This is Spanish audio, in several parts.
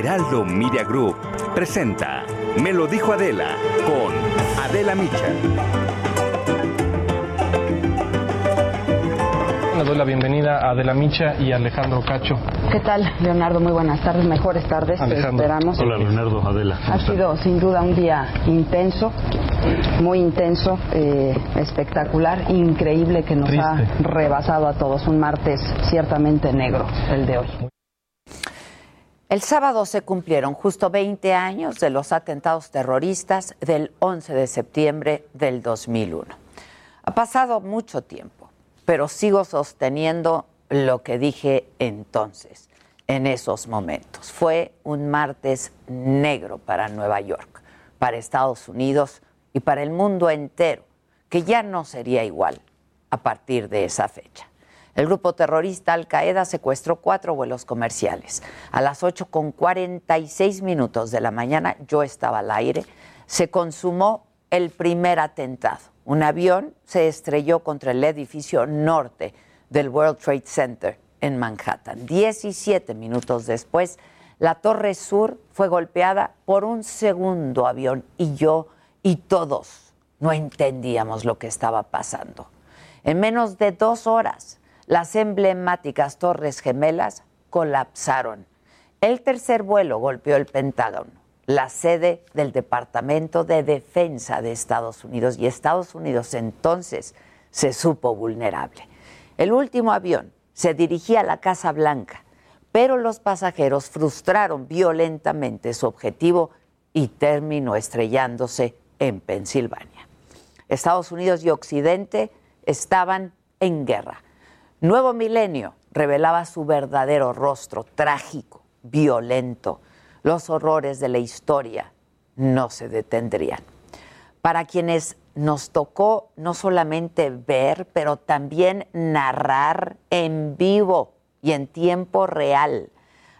Heraldo Media Group presenta Me lo dijo Adela con Adela Micha. Le doy la bienvenida a Adela Micha y a Alejandro Cacho. ¿Qué tal, Leonardo? Muy buenas tardes, mejores tardes, te Alejandro. esperamos. Hola, Leonardo, Adela. ¿cómo Ha sido sin duda un día intenso, muy intenso, eh, espectacular, increíble que nos Triste. ha rebasado a todos. Un martes ciertamente negro el de hoy. El sábado se cumplieron justo 20 años de los atentados terroristas del 11 de septiembre del 2001. Ha pasado mucho tiempo, pero sigo sosteniendo lo que dije entonces, en esos momentos. Fue un martes negro para Nueva York, para Estados Unidos y para el mundo entero, que ya no sería igual a partir de esa fecha. El grupo terrorista Al Qaeda secuestró cuatro vuelos comerciales. A las 8 con 46 minutos de la mañana, yo estaba al aire, se consumó el primer atentado. Un avión se estrelló contra el edificio norte del World Trade Center en Manhattan. 17 minutos después, la torre sur fue golpeada por un segundo avión y yo y todos no entendíamos lo que estaba pasando. En menos de dos horas, las emblemáticas Torres Gemelas colapsaron. El tercer vuelo golpeó el Pentágono, la sede del Departamento de Defensa de Estados Unidos, y Estados Unidos entonces se supo vulnerable. El último avión se dirigía a la Casa Blanca, pero los pasajeros frustraron violentamente su objetivo y terminó estrellándose en Pensilvania. Estados Unidos y Occidente estaban en guerra. Nuevo Milenio revelaba su verdadero rostro, trágico, violento. Los horrores de la historia no se detendrían. Para quienes nos tocó no solamente ver, pero también narrar en vivo y en tiempo real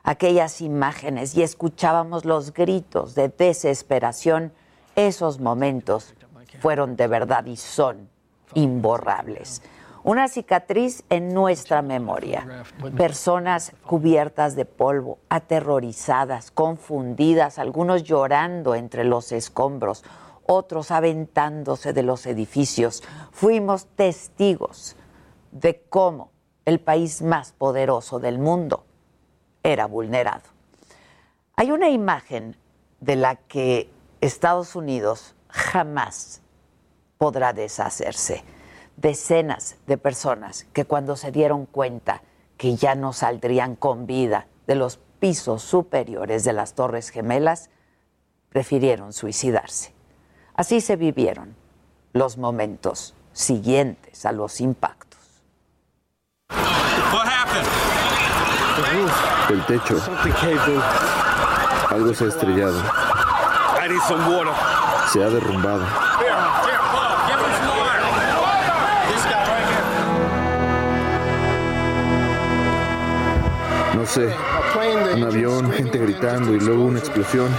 aquellas imágenes y escuchábamos los gritos de desesperación, esos momentos fueron de verdad y son imborrables. Una cicatriz en nuestra memoria. Personas cubiertas de polvo, aterrorizadas, confundidas, algunos llorando entre los escombros, otros aventándose de los edificios. Fuimos testigos de cómo el país más poderoso del mundo era vulnerado. Hay una imagen de la que Estados Unidos jamás podrá deshacerse. Decenas de personas que cuando se dieron cuenta que ya no saldrían con vida de los pisos superiores de las Torres Gemelas, prefirieron suicidarse. Así se vivieron los momentos siguientes a los impactos. El techo. Algo se ha estrellado. Se ha derrumbado. No sé. Un avión, gente gritando y luego una explosión.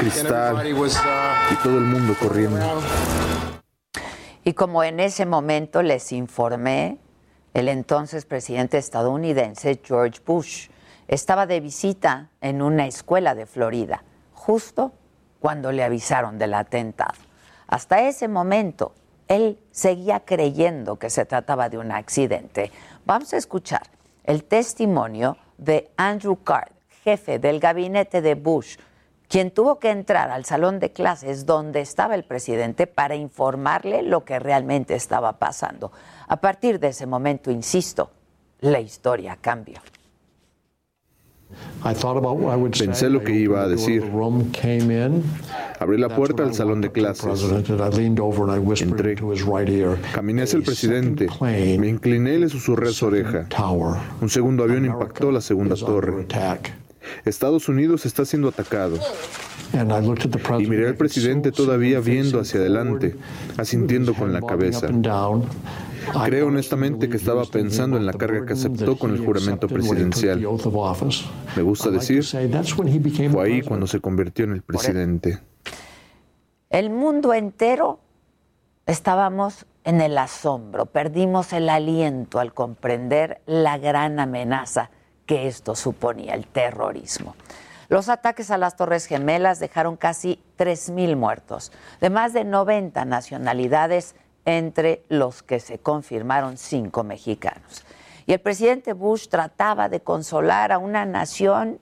Cristal. Y todo el mundo corriendo. Y como en ese momento les informé, el entonces presidente estadounidense George Bush estaba de visita en una escuela de Florida, justo cuando le avisaron del atentado. Hasta ese momento, él seguía creyendo que se trataba de un accidente. Vamos a escuchar el testimonio de Andrew Card, jefe del gabinete de Bush, quien tuvo que entrar al salón de clases donde estaba el presidente para informarle lo que realmente estaba pasando. A partir de ese momento, insisto, la historia cambió. Pensé lo que iba a decir. Abrí la puerta al salón de clases. Entré. Caminé hacia el presidente. Me incliné y le susurré a su oreja. Un segundo avión impactó la segunda torre. Estados Unidos está siendo atacado. Y miré al presidente todavía viendo hacia adelante, asintiendo con la cabeza. Creo honestamente que estaba pensando en la carga que aceptó con el juramento presidencial. Me gusta decir, fue ahí cuando se convirtió en el presidente. El mundo entero estábamos en el asombro, perdimos el aliento al comprender la gran amenaza que esto suponía, el terrorismo. Los ataques a las Torres Gemelas dejaron casi 3.000 muertos, de más de 90 nacionalidades, entre los que se confirmaron cinco mexicanos. Y el presidente Bush trataba de consolar a una nación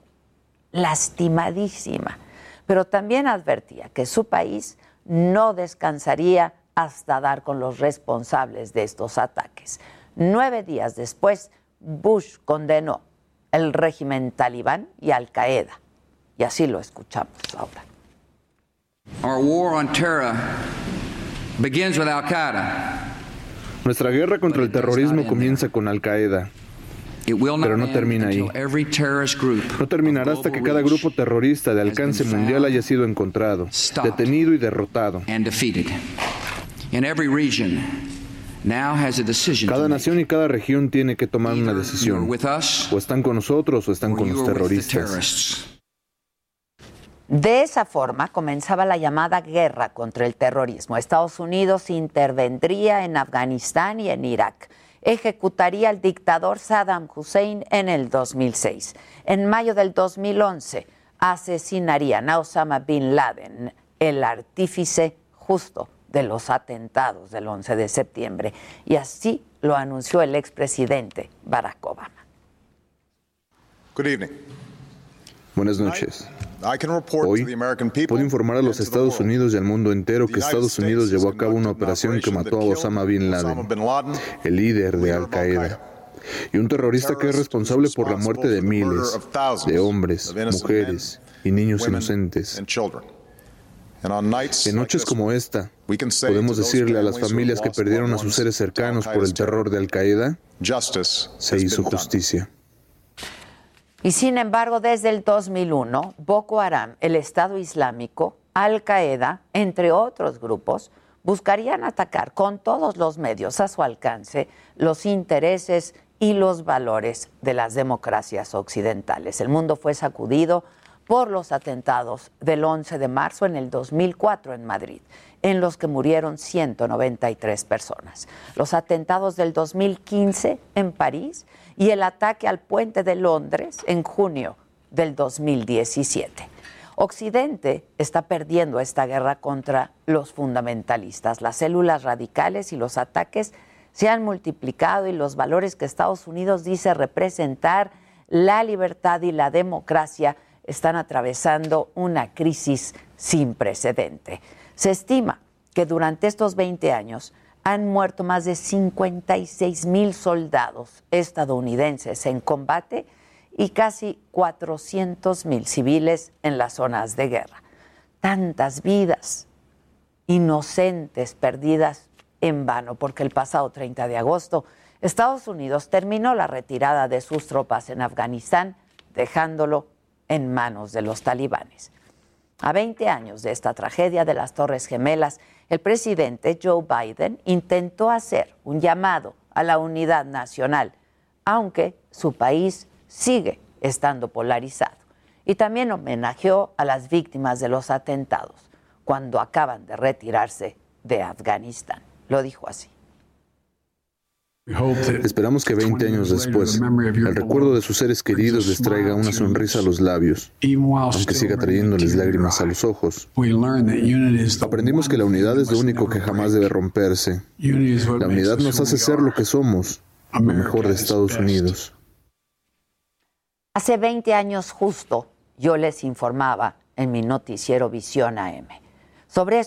lastimadísima, pero también advertía que su país no descansaría hasta dar con los responsables de estos ataques. Nueve días después, Bush condenó el régimen talibán y Al Qaeda y así lo escuchamos ahora. Our war on terror begins with Al Qaeda. Nuestra guerra contra el terrorismo comienza con Al Qaeda. Pero no termina ahí. No terminará hasta que cada grupo terrorista de alcance mundial haya sido encontrado, detenido y derrotado. Cada nación y cada región tiene que tomar una decisión. O están con nosotros o están con los terroristas. De esa forma comenzaba la llamada guerra contra el terrorismo. Estados Unidos intervendría en Afganistán y en Irak. Ejecutaría al dictador Saddam Hussein en el 2006. En mayo del 2011 asesinarían a Osama Bin Laden, el artífice justo de los atentados del 11 de septiembre. Y así lo anunció el expresidente Barack Obama. Good evening. Buenas noches. Hoy puedo informar a los Estados Unidos y al mundo entero que Estados Unidos llevó a cabo una operación que mató a Osama Bin Laden, el líder de Al Qaeda, y un terrorista que es responsable por la muerte de miles de hombres, mujeres y niños inocentes. En noches como esta, podemos decirle a las familias que perdieron a sus seres cercanos por el terror de Al Qaeda, se hizo justicia. Y sin embargo, desde el 2001, Boko Haram, el Estado Islámico, Al Qaeda, entre otros grupos, buscarían atacar con todos los medios a su alcance los intereses y los valores de las democracias occidentales. El mundo fue sacudido por los atentados del 11 de marzo en el 2004 en Madrid, en los que murieron 193 personas. Los atentados del 2015 en París y el ataque al puente de Londres en junio del 2017. Occidente está perdiendo esta guerra contra los fundamentalistas. Las células radicales y los ataques se han multiplicado y los valores que Estados Unidos dice representar, la libertad y la democracia, están atravesando una crisis sin precedente. Se estima que durante estos 20 años han muerto más de 56 mil soldados estadounidenses en combate y casi 400 mil civiles en las zonas de guerra. Tantas vidas inocentes perdidas en vano, porque el pasado 30 de agosto Estados Unidos terminó la retirada de sus tropas en Afganistán, dejándolo en manos de los talibanes. A 20 años de esta tragedia de las Torres Gemelas, el presidente Joe Biden intentó hacer un llamado a la unidad nacional, aunque su país sigue estando polarizado. Y también homenajeó a las víctimas de los atentados cuando acaban de retirarse de Afganistán. Lo dijo así. Esperamos que 20 años después, el recuerdo de sus seres queridos les traiga una sonrisa a los labios, aunque siga trayéndoles lágrimas a los ojos. Aprendimos que la unidad es lo único que jamás debe romperse. La unidad nos hace ser lo que somos, lo mejor de Estados Unidos. Hace 20 años justo yo les informaba en mi noticiero Visión AM sobre,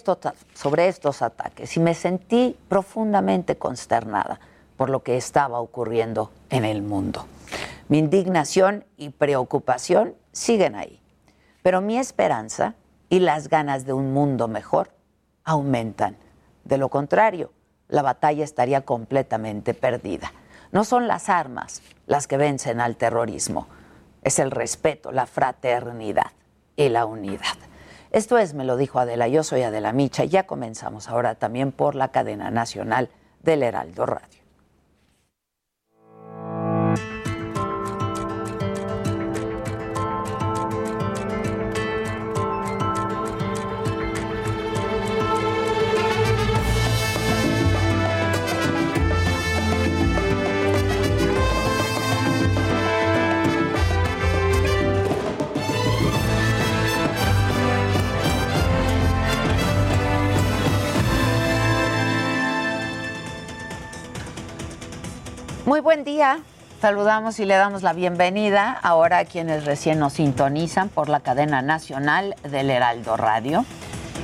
sobre estos ataques y me sentí profundamente consternada por lo que estaba ocurriendo en el mundo. Mi indignación y preocupación siguen ahí, pero mi esperanza y las ganas de un mundo mejor aumentan. De lo contrario, la batalla estaría completamente perdida. No son las armas las que vencen al terrorismo, es el respeto, la fraternidad y la unidad. Esto es, me lo dijo Adela, yo soy Adela Micha y ya comenzamos ahora también por la cadena nacional del Heraldo Radio. Muy buen día. Saludamos y le damos la bienvenida ahora a quienes recién nos sintonizan por la cadena nacional del Heraldo Radio.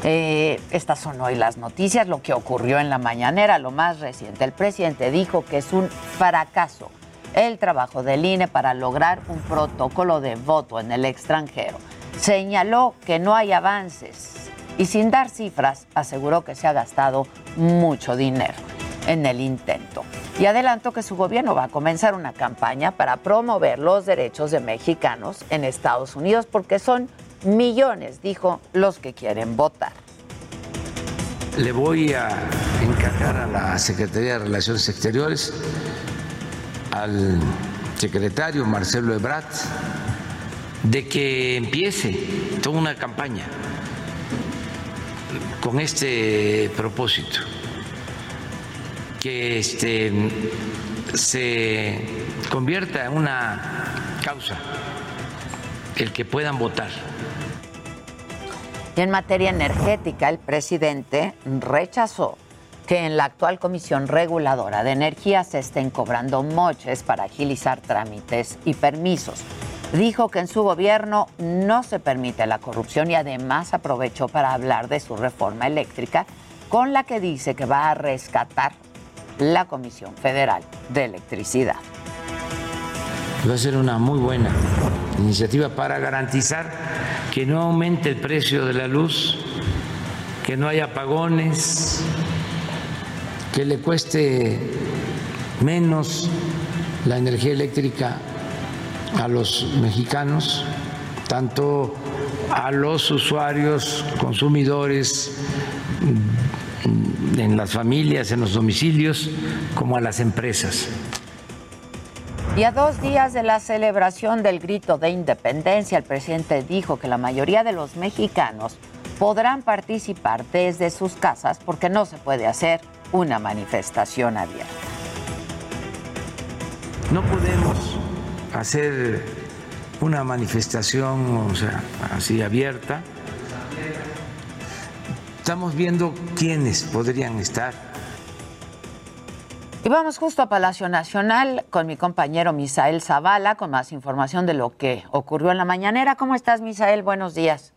Eh, estas son hoy las noticias, lo que ocurrió en la mañanera, lo más reciente. El presidente dijo que es un fracaso el trabajo del INE para lograr un protocolo de voto en el extranjero. Señaló que no hay avances y sin dar cifras aseguró que se ha gastado mucho dinero en el intento y adelantó que su gobierno va a comenzar una campaña para promover los derechos de mexicanos en Estados Unidos porque son millones, dijo, los que quieren votar. Le voy a encargar a la Secretaría de Relaciones Exteriores, al secretario Marcelo Ebrat, de que empiece toda una campaña con este propósito que este, se convierta en una causa el que puedan votar. Y en materia energética, el presidente rechazó que en la actual Comisión Reguladora de Energía se estén cobrando moches para agilizar trámites y permisos. Dijo que en su gobierno no se permite la corrupción y además aprovechó para hablar de su reforma eléctrica con la que dice que va a rescatar la Comisión Federal de Electricidad. Va a ser una muy buena iniciativa para garantizar que no aumente el precio de la luz, que no haya apagones, que le cueste menos la energía eléctrica a los mexicanos, tanto a los usuarios, consumidores en las familias, en los domicilios, como a las empresas. Y a dos días de la celebración del grito de independencia, el presidente dijo que la mayoría de los mexicanos podrán participar desde sus casas porque no se puede hacer una manifestación abierta. No podemos hacer una manifestación, o sea, así abierta, Estamos viendo quiénes podrían estar. Y vamos justo a Palacio Nacional con mi compañero Misael Zavala con más información de lo que ocurrió en la mañanera. ¿Cómo estás, Misael? Buenos días.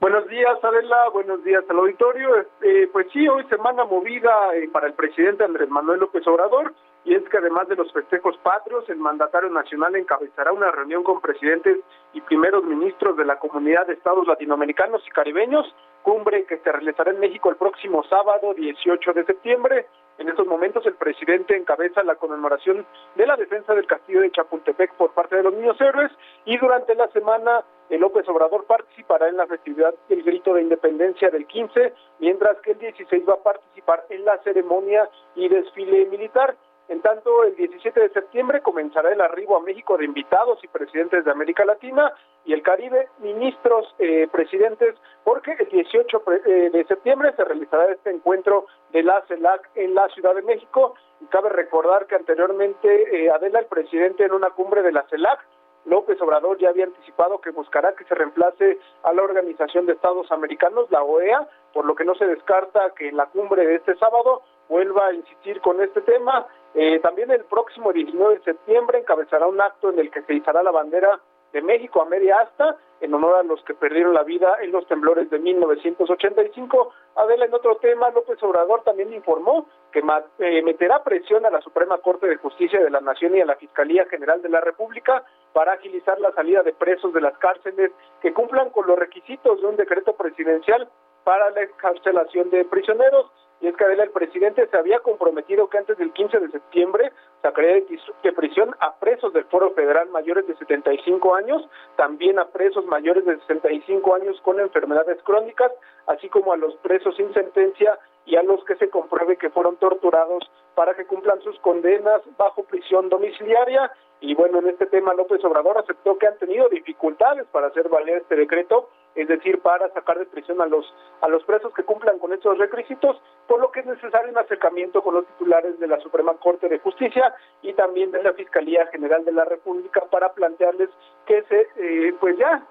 Buenos días, Adela. Buenos días al auditorio. Eh, pues sí, hoy semana movida eh, para el presidente Andrés Manuel López Obrador. Y es que además de los festejos patrios, el mandatario nacional encabezará una reunión con presidentes y primeros ministros de la comunidad de estados latinoamericanos y caribeños cumbre que se realizará en México el próximo sábado 18 de septiembre. En estos momentos el presidente encabeza la conmemoración de la defensa del castillo de Chapultepec por parte de los niños héroes y durante la semana el López Obrador participará en la festividad del grito de independencia del 15, mientras que el 16 va a participar en la ceremonia y desfile militar. En tanto, el 17 de septiembre comenzará el arribo a México de invitados y presidentes de América Latina y el Caribe, ministros, eh, presidentes, porque el 18 eh, de septiembre se realizará este encuentro de la CELAC en la Ciudad de México. Y cabe recordar que anteriormente eh, Adela, el presidente en una cumbre de la CELAC, López Obrador ya había anticipado que buscará que se reemplace a la Organización de Estados Americanos, la OEA, por lo que no se descarta que en la cumbre de este sábado vuelva a insistir con este tema. Eh, también el próximo 19 de septiembre encabezará un acto en el que se izará la bandera de México a media asta en honor a los que perdieron la vida en los temblores de 1985. Adela, en otro tema, López Obrador también informó que eh, meterá presión a la Suprema Corte de Justicia de la Nación y a la Fiscalía General de la República para agilizar la salida de presos de las cárceles que cumplan con los requisitos de un decreto presidencial para la excarcelación de prisioneros. Y es que Adela, el presidente se había comprometido que antes del 15 de septiembre sacaría de prisión a presos del Foro Federal mayores de 75 años, también a presos mayores de 65 años con enfermedades crónicas, así como a los presos sin sentencia y a los que se compruebe que fueron torturados para que cumplan sus condenas bajo prisión domiciliaria. Y bueno, en este tema López Obrador aceptó que han tenido dificultades para hacer valer este decreto es decir, para sacar de prisión a los a los presos que cumplan con estos requisitos, por lo que es necesario un acercamiento con los titulares de la Suprema Corte de Justicia y también de la Fiscalía General de la República para plantearles que se eh, pues ya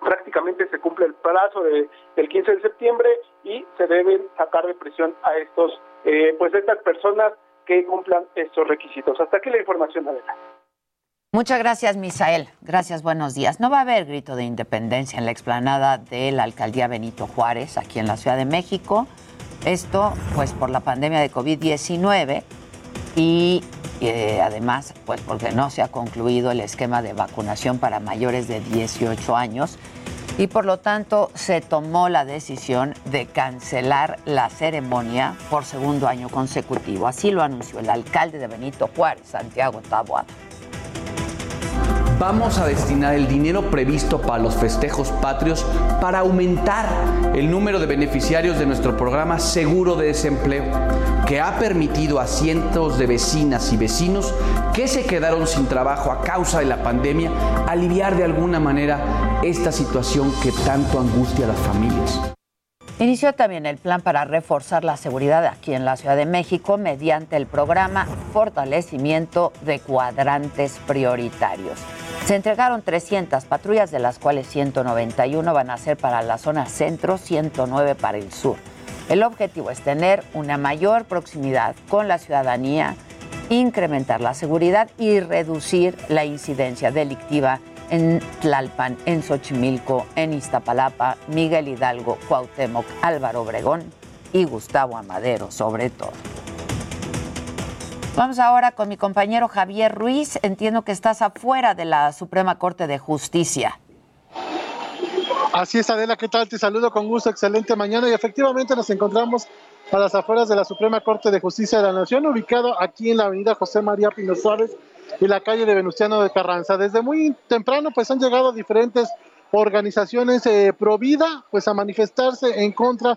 prácticamente se cumple el plazo de, del 15 de septiembre y se deben sacar de prisión a estos eh, pues estas personas que cumplan estos requisitos. Hasta aquí la información, Adela. Muchas gracias, Misael. Gracias, buenos días. No va a haber grito de independencia en la explanada de la alcaldía Benito Juárez, aquí en la Ciudad de México. Esto, pues, por la pandemia de COVID-19 y eh, además, pues, porque no se ha concluido el esquema de vacunación para mayores de 18 años y por lo tanto se tomó la decisión de cancelar la ceremonia por segundo año consecutivo. Así lo anunció el alcalde de Benito Juárez, Santiago Taboada vamos a destinar el dinero previsto para los festejos patrios para aumentar el número de beneficiarios de nuestro programa Seguro de Desempleo, que ha permitido a cientos de vecinas y vecinos que se quedaron sin trabajo a causa de la pandemia aliviar de alguna manera esta situación que tanto angustia a las familias. Inició también el plan para reforzar la seguridad aquí en la Ciudad de México mediante el programa Fortalecimiento de Cuadrantes Prioritarios. Se entregaron 300 patrullas, de las cuales 191 van a ser para la zona centro, 109 para el sur. El objetivo es tener una mayor proximidad con la ciudadanía, incrementar la seguridad y reducir la incidencia delictiva en Tlalpan, en Xochimilco, en Iztapalapa, Miguel Hidalgo, Cuauhtémoc, Álvaro Obregón y Gustavo Amadero, sobre todo. Vamos ahora con mi compañero Javier Ruiz. Entiendo que estás afuera de la Suprema Corte de Justicia. Así es, Adela, ¿qué tal? Te saludo con gusto, excelente mañana. Y efectivamente nos encontramos a las afueras de la Suprema Corte de Justicia de la Nación, ubicado aquí en la avenida José María Pino Suárez y la calle de Venustiano de Carranza. Desde muy temprano, pues han llegado diferentes organizaciones eh, pro vida, pues a manifestarse en contra,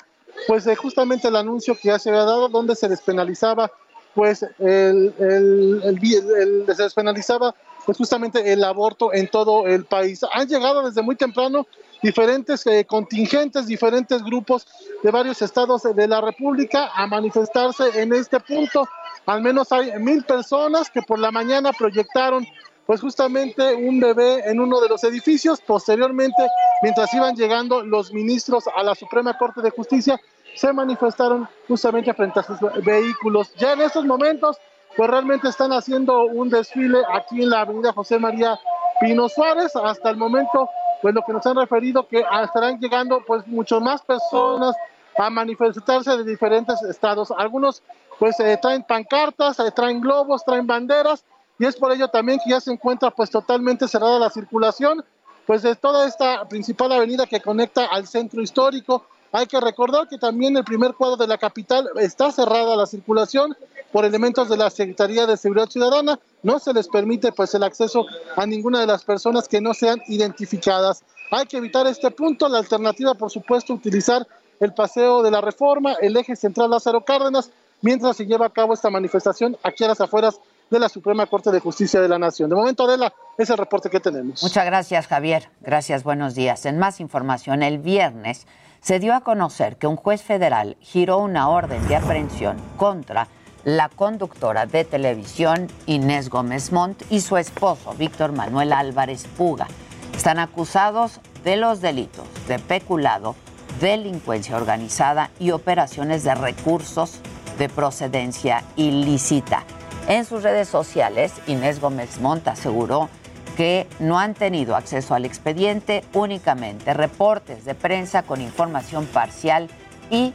pues de justamente el anuncio que ya se había dado, donde se despenalizaba pues el, el, el, se despenalizaba pues justamente el aborto en todo el país. Han llegado desde muy temprano diferentes eh, contingentes, diferentes grupos de varios estados de la República a manifestarse en este punto. Al menos hay mil personas que por la mañana proyectaron pues justamente un bebé en uno de los edificios. Posteriormente, mientras iban llegando los ministros a la Suprema Corte de Justicia, se manifestaron justamente frente a sus vehículos. Ya en estos momentos, pues realmente están haciendo un desfile aquí en la avenida José María Pino Suárez. Hasta el momento, pues lo que nos han referido que estarán llegando pues mucho más personas a manifestarse de diferentes estados. Algunos pues eh, traen pancartas, eh, traen globos, traen banderas y es por ello también que ya se encuentra pues totalmente cerrada la circulación pues de toda esta principal avenida que conecta al centro histórico hay que recordar que también el primer cuadro de la capital está cerrada la circulación por elementos de la Secretaría de Seguridad Ciudadana. No se les permite pues el acceso a ninguna de las personas que no sean identificadas. Hay que evitar este punto. La alternativa, por supuesto, utilizar el paseo de la reforma, el eje central Lázaro Cárdenas, mientras se lleva a cabo esta manifestación aquí a las afueras de la Suprema Corte de Justicia de la Nación. De momento, Adela, es el reporte que tenemos. Muchas gracias, Javier. Gracias, buenos días. En más información, el viernes se dio a conocer que un juez federal giró una orden de aprehensión contra la conductora de televisión Inés Gómez Montt y su esposo Víctor Manuel Álvarez Puga. Están acusados de los delitos de peculado, delincuencia organizada y operaciones de recursos de procedencia ilícita. En sus redes sociales, Inés Gómez Montt aseguró que no han tenido acceso al expediente, únicamente reportes de prensa con información parcial y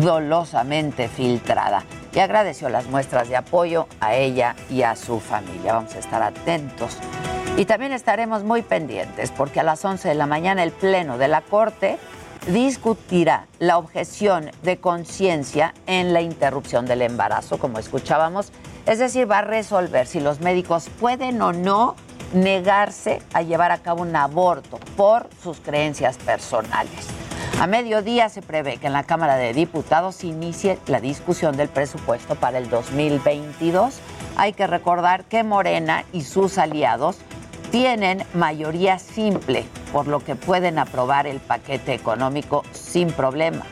dolosamente filtrada. Y agradeció las muestras de apoyo a ella y a su familia. Vamos a estar atentos. Y también estaremos muy pendientes porque a las 11 de la mañana el Pleno de la Corte discutirá la objeción de conciencia en la interrupción del embarazo, como escuchábamos. Es decir, va a resolver si los médicos pueden o no negarse a llevar a cabo un aborto por sus creencias personales. A mediodía se prevé que en la Cámara de Diputados inicie la discusión del presupuesto para el 2022. Hay que recordar que Morena y sus aliados tienen mayoría simple, por lo que pueden aprobar el paquete económico sin problema.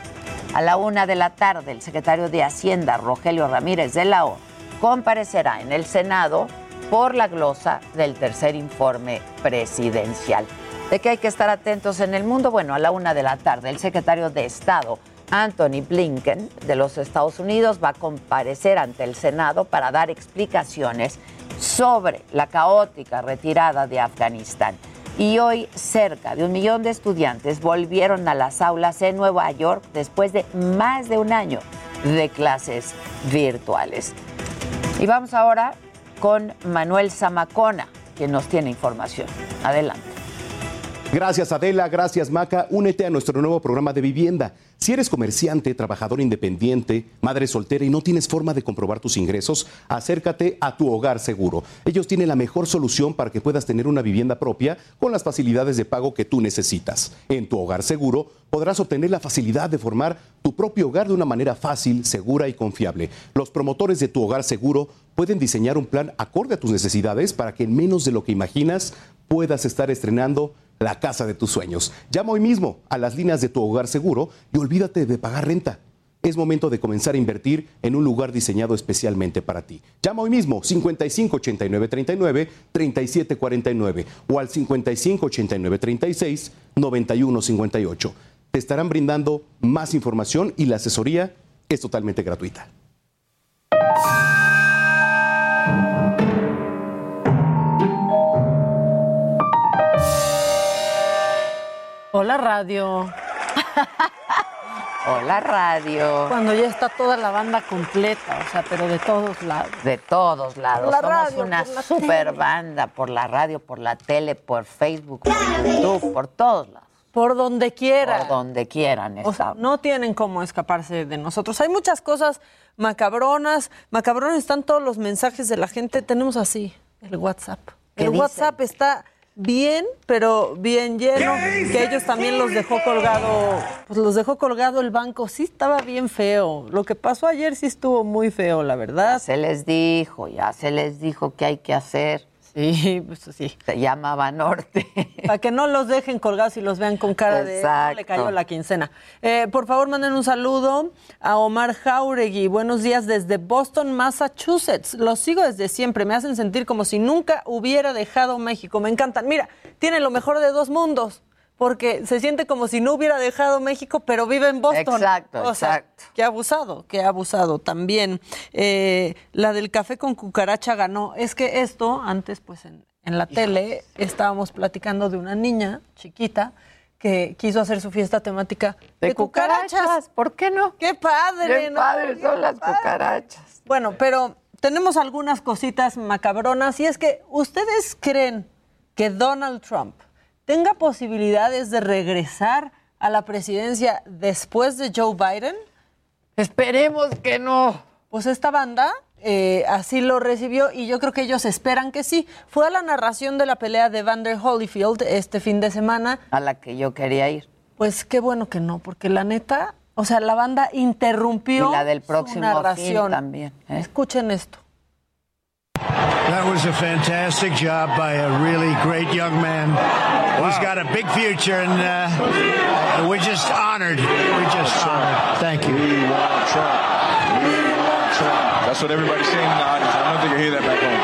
A la una de la tarde, el secretario de Hacienda, Rogelio Ramírez de la O, comparecerá en el Senado por la glosa del tercer informe presidencial. ¿De qué hay que estar atentos en el mundo? Bueno, a la una de la tarde, el secretario de Estado, Anthony Blinken, de los Estados Unidos, va a comparecer ante el Senado para dar explicaciones sobre la caótica retirada de Afganistán. Y hoy cerca de un millón de estudiantes volvieron a las aulas en Nueva York después de más de un año de clases virtuales. Y vamos ahora con Manuel Zamacona, que nos tiene información. Adelante. Gracias Adela, gracias Maca. Únete a nuestro nuevo programa de vivienda. Si eres comerciante, trabajador independiente, madre soltera y no tienes forma de comprobar tus ingresos, acércate a tu hogar seguro. Ellos tienen la mejor solución para que puedas tener una vivienda propia con las facilidades de pago que tú necesitas. En tu hogar seguro podrás obtener la facilidad de formar tu propio hogar de una manera fácil, segura y confiable. Los promotores de tu hogar seguro pueden diseñar un plan acorde a tus necesidades para que en menos de lo que imaginas puedas estar estrenando la casa de tus sueños. Llama hoy mismo a las líneas de tu hogar seguro y olvídate de pagar renta. Es momento de comenzar a invertir en un lugar diseñado especialmente para ti. Llama hoy mismo 55 89 39 37 49 o al 55 89 36 91 58. Te estarán brindando más información y la asesoría es totalmente gratuita. Hola radio. Hola radio. Cuando ya está toda la banda completa, o sea, pero de todos lados. De todos lados. La Somos radio, una la super tele. banda por la radio, por la tele, por Facebook, por YouTube, por todos lados. Por donde quiera. Por donde quieran. O sea, no tienen cómo escaparse de nosotros. Hay muchas cosas macabronas. Macabrones están todos los mensajes de la gente. Tenemos así el WhatsApp. ¿Qué El dicen? WhatsApp está bien, pero bien lleno. Que ellos también los dejó colgado. Pues los dejó colgado el banco. Sí, estaba bien feo. Lo que pasó ayer sí estuvo muy feo, la verdad. Se les dijo, ya se les dijo qué hay que hacer. Sí, pues sí. Se llamaba Norte. Para que no los dejen colgados y los vean con cara de "No le cayó la quincena. Eh, por favor, manden un saludo a Omar Jauregui. Buenos días desde Boston, Massachusetts. Los sigo desde siempre. Me hacen sentir como si nunca hubiera dejado México. Me encantan. Mira, tiene lo mejor de dos mundos. Porque se siente como si no hubiera dejado México, pero vive en Boston. Exacto, O sea, exacto. Qué abusado, qué abusado también. Eh, la del café con cucaracha ganó. Es que esto, antes, pues en, en la tele, estábamos platicando de una niña chiquita que quiso hacer su fiesta temática de, De cucarachas. ¿Por qué no? ¡Qué padre! Qué ¿no? padres son las padre. cucarachas. Bueno, pero tenemos algunas cositas macabronas y es que ustedes creen que Donald Trump tenga posibilidades de regresar a la presidencia después de Joe Biden? Esperemos que no. Pues esta banda eh, así lo recibió y yo creo que ellos esperan que sí. Fue a la narración de la pelea de Vander Holyfield este fin de semana. A la que yo quería ir. Pues qué bueno que no, porque la neta, o sea, la banda interrumpió Y la del su próximo narración. film también. ¿eh? Escuchen esto. That was a fantastic job by a really great young man who's got a big future, and uh, we're just honored. We're just honored. Thank you. We want Trump. We want Trump. That's what everybody's saying in the audience. I don't think I hear that back home.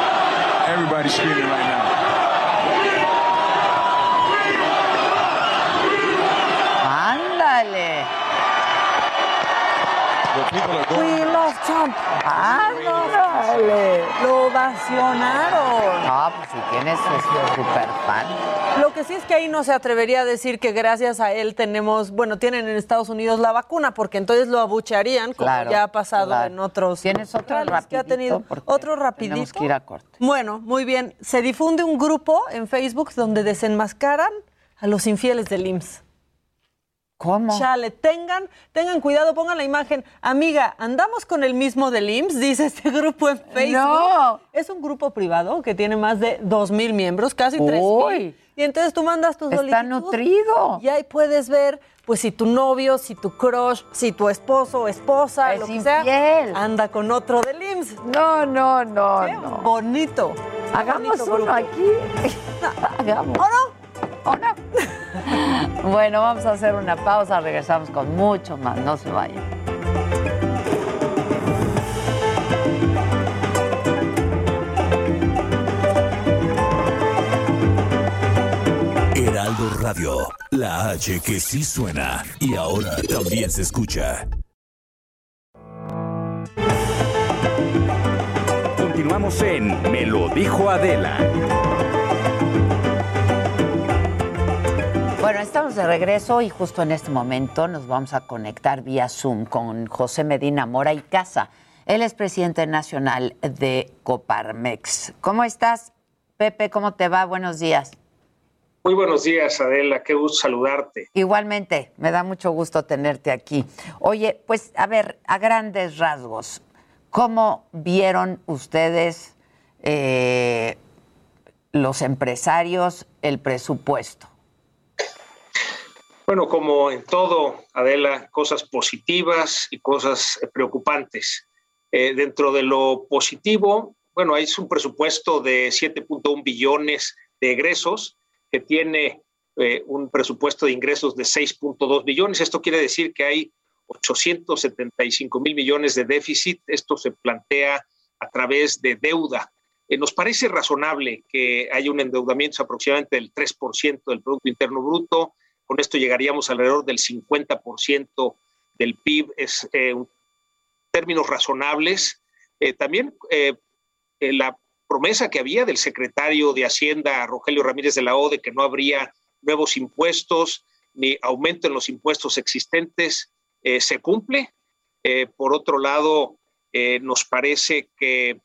Everybody's screaming right now. Ándale. People are going. We love Trump. Órale. Lo ovacionaron. No, pues si tienes es super fan. Lo que sí es que ahí no se atrevería a decir que gracias a él tenemos, bueno, tienen en Estados Unidos la vacuna, porque entonces lo abuchearían, como ya ha pasado en otros. ¿Tienes otro rapidito? Que ha tenido otro rapidito. Tenemos que ir a corte. Bueno, muy bien. Se difunde un grupo en Facebook donde desenmascaran a los infieles del IMSS. ¿Cómo? Chale, tengan, tengan cuidado, pongan la imagen. Amiga, andamos con el mismo del IMSS, dice este grupo en Facebook. No. Es un grupo privado que tiene más de dos mil miembros, casi tres mil. Y entonces tú mandas tu solicitud. Está nutrido. Y ahí puedes ver, pues, si tu novio, si tu crush, si tu esposo o esposa, Es lo que infiel. sea, anda con otro del IMSS. No, no, no, Qué no. bonito. Hagamos Bonito uno grupo. aquí. Hagamos. ¿O no? ¿O no? bueno, vamos a hacer una pausa. Regresamos con mucho más. No se vayan. Heraldo Radio, la H que sí suena y ahora también se escucha. Continuamos en Me lo dijo Adela. Bueno, estamos de regreso y justo en este momento nos vamos a conectar vía Zoom con José Medina Mora y Casa. Él es presidente nacional de Coparmex. ¿Cómo estás, Pepe? ¿Cómo te va? Buenos días. Muy buenos días, Adela. Qué gusto saludarte. Igualmente, me da mucho gusto tenerte aquí. Oye, pues a ver, a grandes rasgos, ¿cómo vieron ustedes eh, los empresarios el presupuesto? Bueno, como en todo, Adela, cosas positivas y cosas eh, preocupantes. Eh, dentro de lo positivo, bueno, hay un presupuesto de 7.1 billones de egresos que tiene eh, un presupuesto de ingresos de 6.2 billones. Esto quiere decir que hay 875 mil millones de déficit. Esto se plantea a través de deuda. Nos parece razonable que haya un endeudamiento aproximadamente del 3% del Producto Interno Bruto. Con esto llegaríamos alrededor del 50% del PIB. Es eh, términos razonables. Eh, también eh, eh, la promesa que había del secretario de Hacienda, Rogelio Ramírez de la O, de que no habría nuevos impuestos ni aumento en los impuestos existentes, se cumple. Por otro lado, nos parece que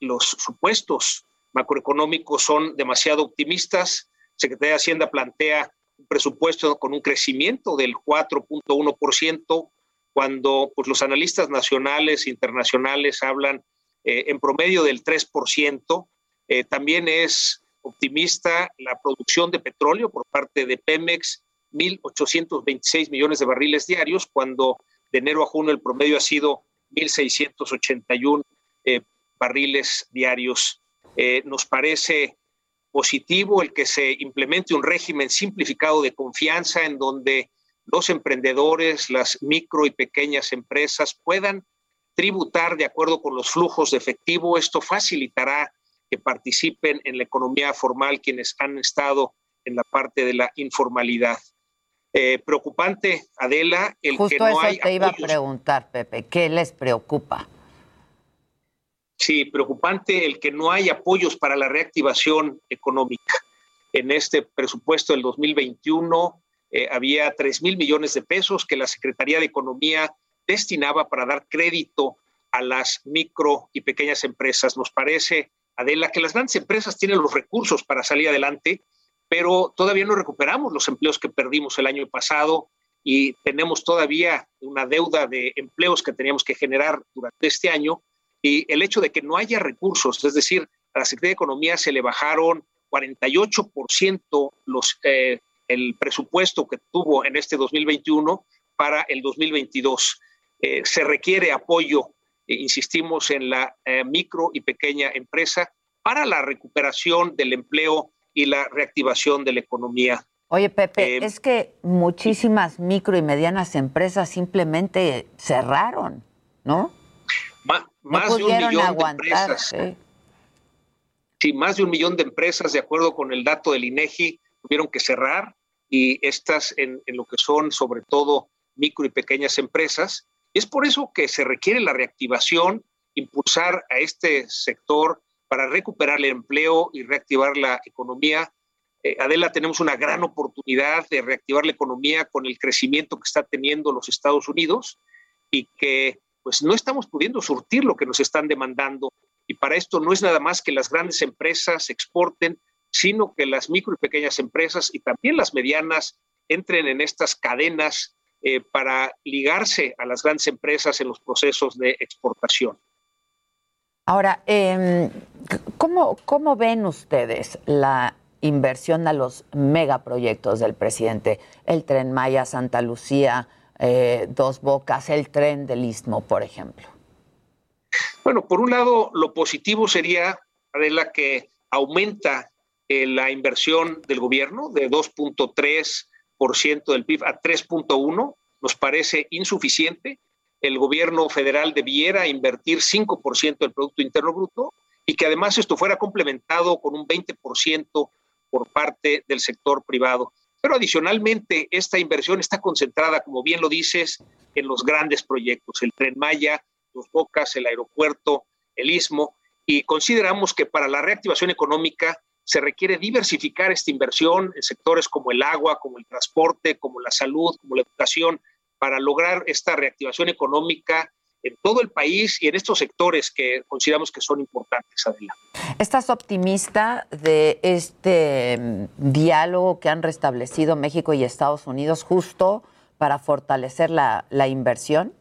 los supuestos macroeconómicos son demasiado optimistas. Secretaría de Hacienda plantea un presupuesto con un crecimiento del 4.1%, cuando pues, los analistas nacionales e internacionales hablan eh, en promedio del 3%. Eh, también es optimista la producción de petróleo por parte de Pemex, 1.826 millones de barriles diarios, cuando de enero a junio el promedio ha sido 1.681 eh, barriles diarios. Nos parece positivo el que se implemente un régimen simplificado de confianza en donde los emprendedores, las micro y pequeñas empresas puedan tributar de acuerdo con los flujos de efectivo. Esto facilitará que participen en la economía formal quienes han estado en la parte de la informalidad. Eh, preocupante, Adela, el Justo que no eso hay te iba a preguntar, Pepe. ¿Qué les preocupa? Sí, preocupante el que no hay apoyos para la reactivación económica. En este presupuesto del 2021 eh, había 3 mil millones de pesos que la Secretaría de Economía destinaba para dar crédito a las micro y pequeñas empresas. Nos parece, Adela, que las grandes empresas tienen los recursos para salir adelante, pero todavía no recuperamos los empleos que perdimos el año pasado y tenemos todavía una deuda de empleos que teníamos que generar durante este año y el hecho de que no haya recursos, es decir, a la Secretaría de Economía se le bajaron 48% los, eh, el presupuesto que tuvo en este 2021 para el 2022. Eh, se requiere apoyo, eh, insistimos, en la eh, micro y pequeña empresa para la recuperación del empleo y la reactivación de la economía. Oye, Pepe, es que muchísimas micro y medianas empresas simplemente cerraron, ¿no? Ma- No más de un millón de aguantar. empresas. sí. Sí, más de un millón de empresas, de acuerdo con el dato del INEGI, tuvieron que cerrar y estas en, en lo que son sobre todo micro y pequeñas empresas. Es por eso que se requiere la reactivación impulsar a este sector para recuperar el empleo y reactivar la economía. Eh, Adela, tenemos una gran oportunidad de reactivar la economía con el crecimiento que está teniendo los Estados Unidos y que pues no estamos pudiendo surtir lo que nos están demandando. Y para esto no es nada más que las grandes empresas exporten, sino que las micro y pequeñas empresas y también las medianas entren en estas cadenas eh, para ligarse a las grandes empresas en los procesos de exportación. Ahora, eh, ¿cómo, ¿cómo ven ustedes la inversión a los megaproyectos del presidente? El tren Maya, Santa Lucía, eh, Dos Bocas, el tren del Istmo, por ejemplo. Bueno, por un lado, lo positivo sería, Adela, que aumenta eh, la inversión del gobierno de 2.3% del PIB a 3.1%. Nos parece insuficiente el gobierno federal debiera invertir 5% del Producto Interno Bruto y que además esto fuera complementado con un 20% por parte del sector privado. Pero adicionalmente, esta inversión está concentrada, como bien lo dices, en los grandes proyectos, el tren Maya, los Bocas, el aeropuerto, el istmo, y consideramos que para la reactivación económica se requiere diversificar esta inversión en sectores como el agua, como el transporte, como la salud, como la educación, para lograr esta reactivación económica en todo el país y en estos sectores que consideramos que son importantes, Adela. ¿Estás optimista de este mm, diálogo que han restablecido México y Estados Unidos justo para fortalecer la, inversión?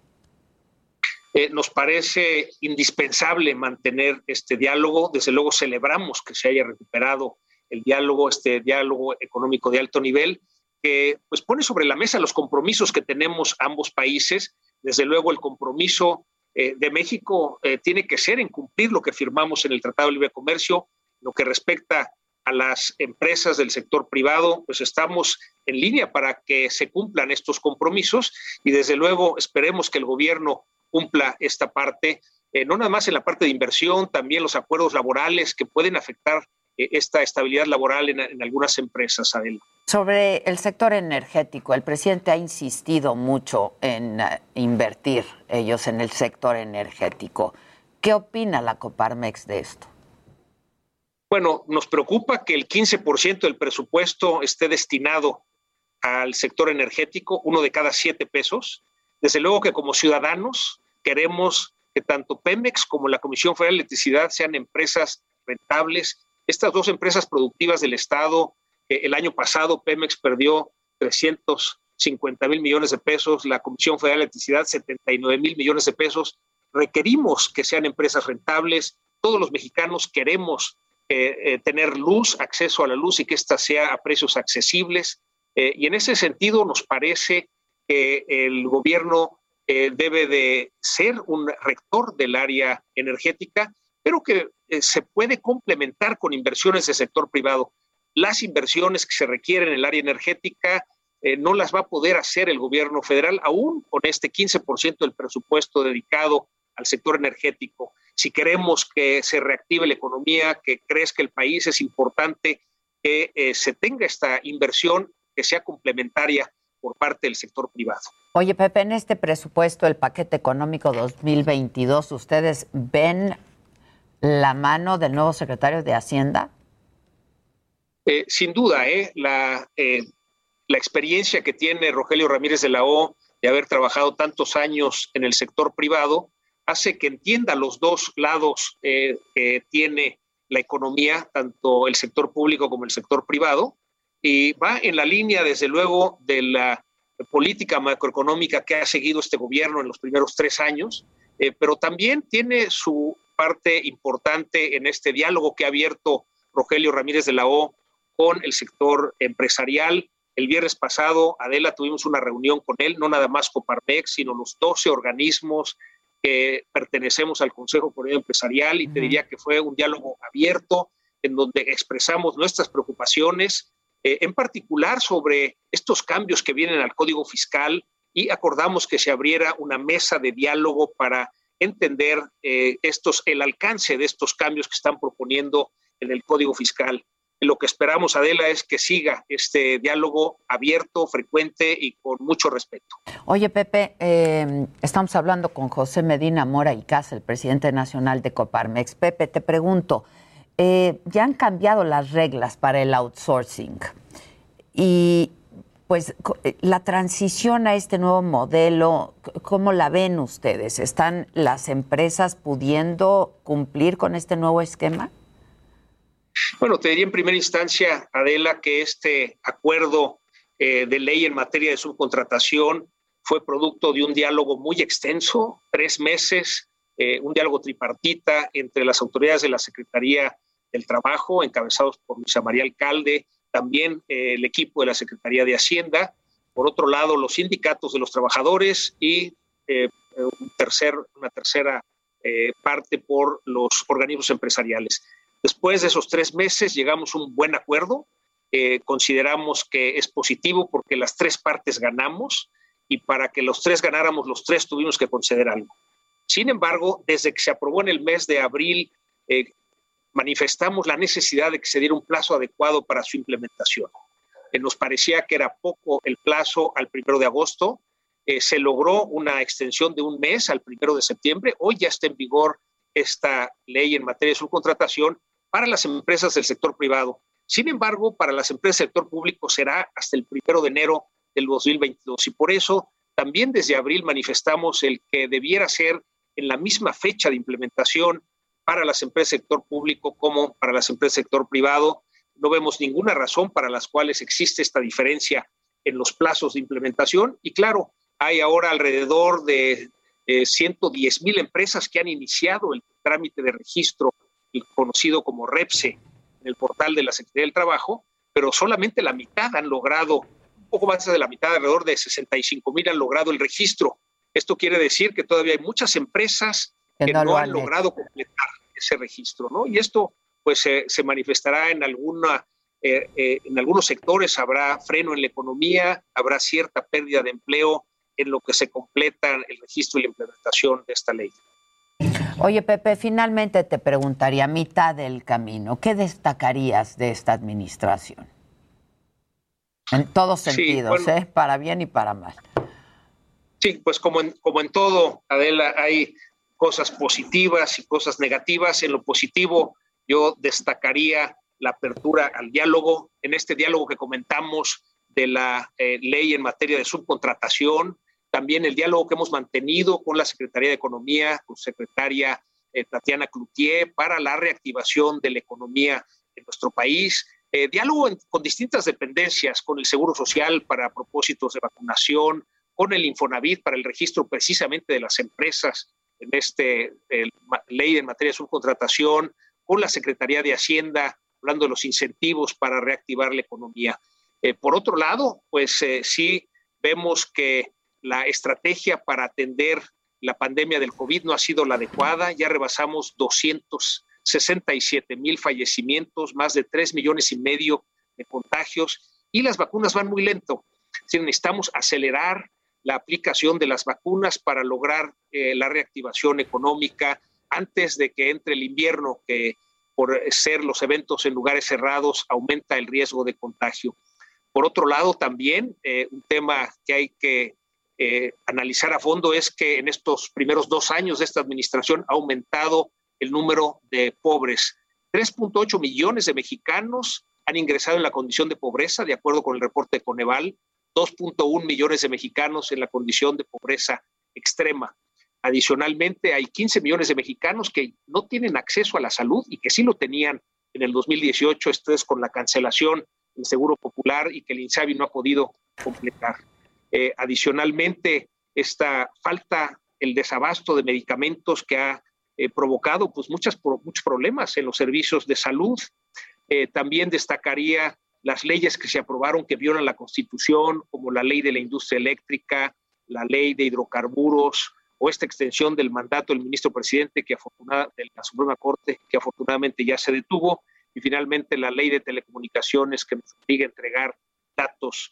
Eh, nos parece indispensable mantener este diálogo. Desde luego celebramos que se haya recuperado el diálogo, este diálogo económico de alto nivel que pues pone sobre la mesa los compromisos que tenemos ambos países. Desde luego el compromiso eh, de México eh, tiene que ser en cumplir lo que firmamos en el Tratado de Libre Comercio, lo que respecta a las empresas del sector privado, pues estamos en línea para que se cumplan estos compromisos y desde luego esperemos que el gobierno cumpla esta parte, eh, no nada más en la parte de inversión, también los acuerdos laborales que pueden afectar esta estabilidad laboral en, algunas empresas, Adela. Sobre el sector energético, el presidente ha insistido mucho en eh, invertir ellos en el sector energético. ¿Qué opina la Coparmex de esto? Bueno, nos preocupa que el 15% del presupuesto esté destinado al sector energético, uno de cada siete pesos. Desde luego que como ciudadanos queremos que tanto Pemex como la Comisión Federal de Electricidad sean empresas rentables. Estas dos empresas productivas del Estado el año pasado Pemex perdió 350 mil millones de pesos, la Comisión Federal de Electricidad 79 mil millones de pesos. Requerimos que sean empresas rentables. Todos los mexicanos queremos eh, eh, tener luz, acceso a la luz y que ésta sea a precios accesibles. Eh, y en ese sentido nos parece que el gobierno debe de ser un rector del área energética, pero que se puede complementar con inversiones del sector privado las inversiones que se requieren en el área energética eh, no las va a poder hacer el gobierno federal, aún con este 15% del presupuesto dedicado al sector energético. Si queremos que se reactive la economía, que crezca el país, es importante que eh, se tenga esta inversión que sea complementaria por parte del sector privado. Oye, Pepe, en este presupuesto, el paquete económico 2022, ¿ustedes ven la mano del nuevo secretario de Hacienda? Eh, sin duda, eh, eh, la experiencia que tiene Rogelio Ramírez de la O de haber trabajado tantos años en el sector privado hace que entienda los dos lados que tiene la economía, tanto el sector público como el sector privado, y va en la línea, desde luego, de la política macroeconómica que ha seguido este gobierno en los primeros tres años, pero también tiene su parte importante en este diálogo que ha abierto Rogelio Ramírez de la O con el sector empresarial. El viernes pasado, Adela, tuvimos una reunión con él, no nada más Coparmex, sino los 12 organismos que pertenecemos al Consejo Coordinador Empresarial y te diría que fue un diálogo abierto en donde expresamos nuestras preocupaciones, eh, en particular sobre estos cambios que vienen al Código Fiscal y acordamos que se abriera una mesa de diálogo para entender eh, estos, el alcance de estos cambios que están proponiendo en el Código Fiscal. Lo que esperamos, Adela, es que siga este diálogo abierto, frecuente y con mucho respeto. Oye, Pepe, eh, estamos hablando con José Medina Mora y Casa, el presidente nacional de Coparmex. Pepe, te pregunto, eh, ya han cambiado las reglas para el outsourcing y pues eh, la transición a este nuevo modelo, ¿cómo la ven ustedes? ¿Están las empresas pudiendo cumplir con este nuevo esquema? Bueno, te diría en primera instancia, Adela, que este acuerdo eh, de ley en materia de subcontratación fue producto de un diálogo muy extenso, tres meses, eh, un diálogo tripartita entre las autoridades de la Secretaría del Trabajo, encabezados por Luisa María Alcalde, también eh, el equipo de la Secretaría de Hacienda, por otro lado los sindicatos de los trabajadores y una tercera parte por los organismos empresariales. Después de esos tres meses llegamos a un buen acuerdo. Eh, consideramos que es positivo porque las tres partes ganamos y para que los tres ganáramos, los tres tuvimos que conceder algo. Sin embargo, desde que se aprobó en el mes de abril, eh, manifestamos la necesidad de que se diera un plazo adecuado para su implementación. Eh, nos parecía que era poco el plazo al primero de agosto. se logró una extensión de un mes al primero de septiembre. Hoy ya está en vigor esta ley en materia de subcontratación para las empresas del sector privado. Sin embargo, para las empresas del sector público será hasta el primero de enero del 2022 y por eso también desde abril manifestamos el que debiera ser en la misma fecha de implementación para las empresas del sector público como para las empresas del sector privado. No vemos ninguna razón para las cuales existe esta diferencia en los plazos de implementación y claro, hay ahora alrededor de 110 eh, mil empresas que han iniciado el trámite de registro conocido como REPSE en el portal de la Secretaría del Trabajo, pero solamente la mitad han logrado, un poco más de la mitad, alrededor de 65 mil han logrado el registro. Esto quiere decir que todavía hay muchas empresas que, no, han, logrado completar ese registro, ¿no? Y esto pues se manifestará en alguna eh, eh, en algunos sectores habrá freno en la economía, habrá cierta pérdida de empleo en lo que se completa el registro y la implementación de esta ley. Oye, Pepe, finalmente te preguntaría, mitad del camino, ¿qué destacarías de esta administración? En todos sentidos, ¿eh? Para bien y para mal. Sí, pues como en, como en todo, Adela, hay cosas positivas y cosas negativas. En lo positivo, yo destacaría la apertura al diálogo. En este diálogo que comentamos de la eh, ley en materia de subcontratación, también el diálogo que hemos mantenido con la Secretaría de Economía, con secretaria eh, Tatiana Cloutier, para la reactivación de la economía en nuestro país. Eh, diálogo con distintas dependencias, con el Seguro Social para propósitos de vacunación, con el Infonavit para el registro precisamente de las empresas en este ley en materia de subcontratación, con la Secretaría de Hacienda, hablando de los incentivos para reactivar la economía. Eh, por otro lado, pues sí vemos que la estrategia para atender la pandemia del COVID no ha sido la adecuada. Ya rebasamos 267 mil fallecimientos, más de 3 millones y medio de contagios y las vacunas van muy lento. Si necesitamos acelerar la aplicación de las vacunas para lograr eh, la reactivación económica antes de que entre el invierno, que por ser los eventos en lugares cerrados aumenta el riesgo de contagio. Por otro lado, también eh, un tema que hay que eh, analizar a fondo es que en estos primeros dos años de esta administración ha aumentado el número de pobres. 3.8 millones de mexicanos han ingresado en la condición de pobreza, de acuerdo con el reporte de Coneval, 2.1 millones de mexicanos en la condición de pobreza extrema. Adicionalmente, hay 15 millones de mexicanos que no tienen acceso a la salud y que sí lo tenían en el 2018, esto es con la cancelación del Seguro Popular y que el INSABI no ha podido completar. Eh, adicionalmente, esta falta, el desabasto de medicamentos que ha eh, provocado pues, muchas, muchos problemas en los servicios de salud. Eh, también destacaría las leyes que se aprobaron que violan la Constitución, como la ley de la industria eléctrica, la ley de hidrocarburos o esta extensión del mandato del ministro presidente que de la Suprema Corte, que afortunadamente ya se detuvo, y finalmente la ley de telecomunicaciones que nos obliga a entregar datos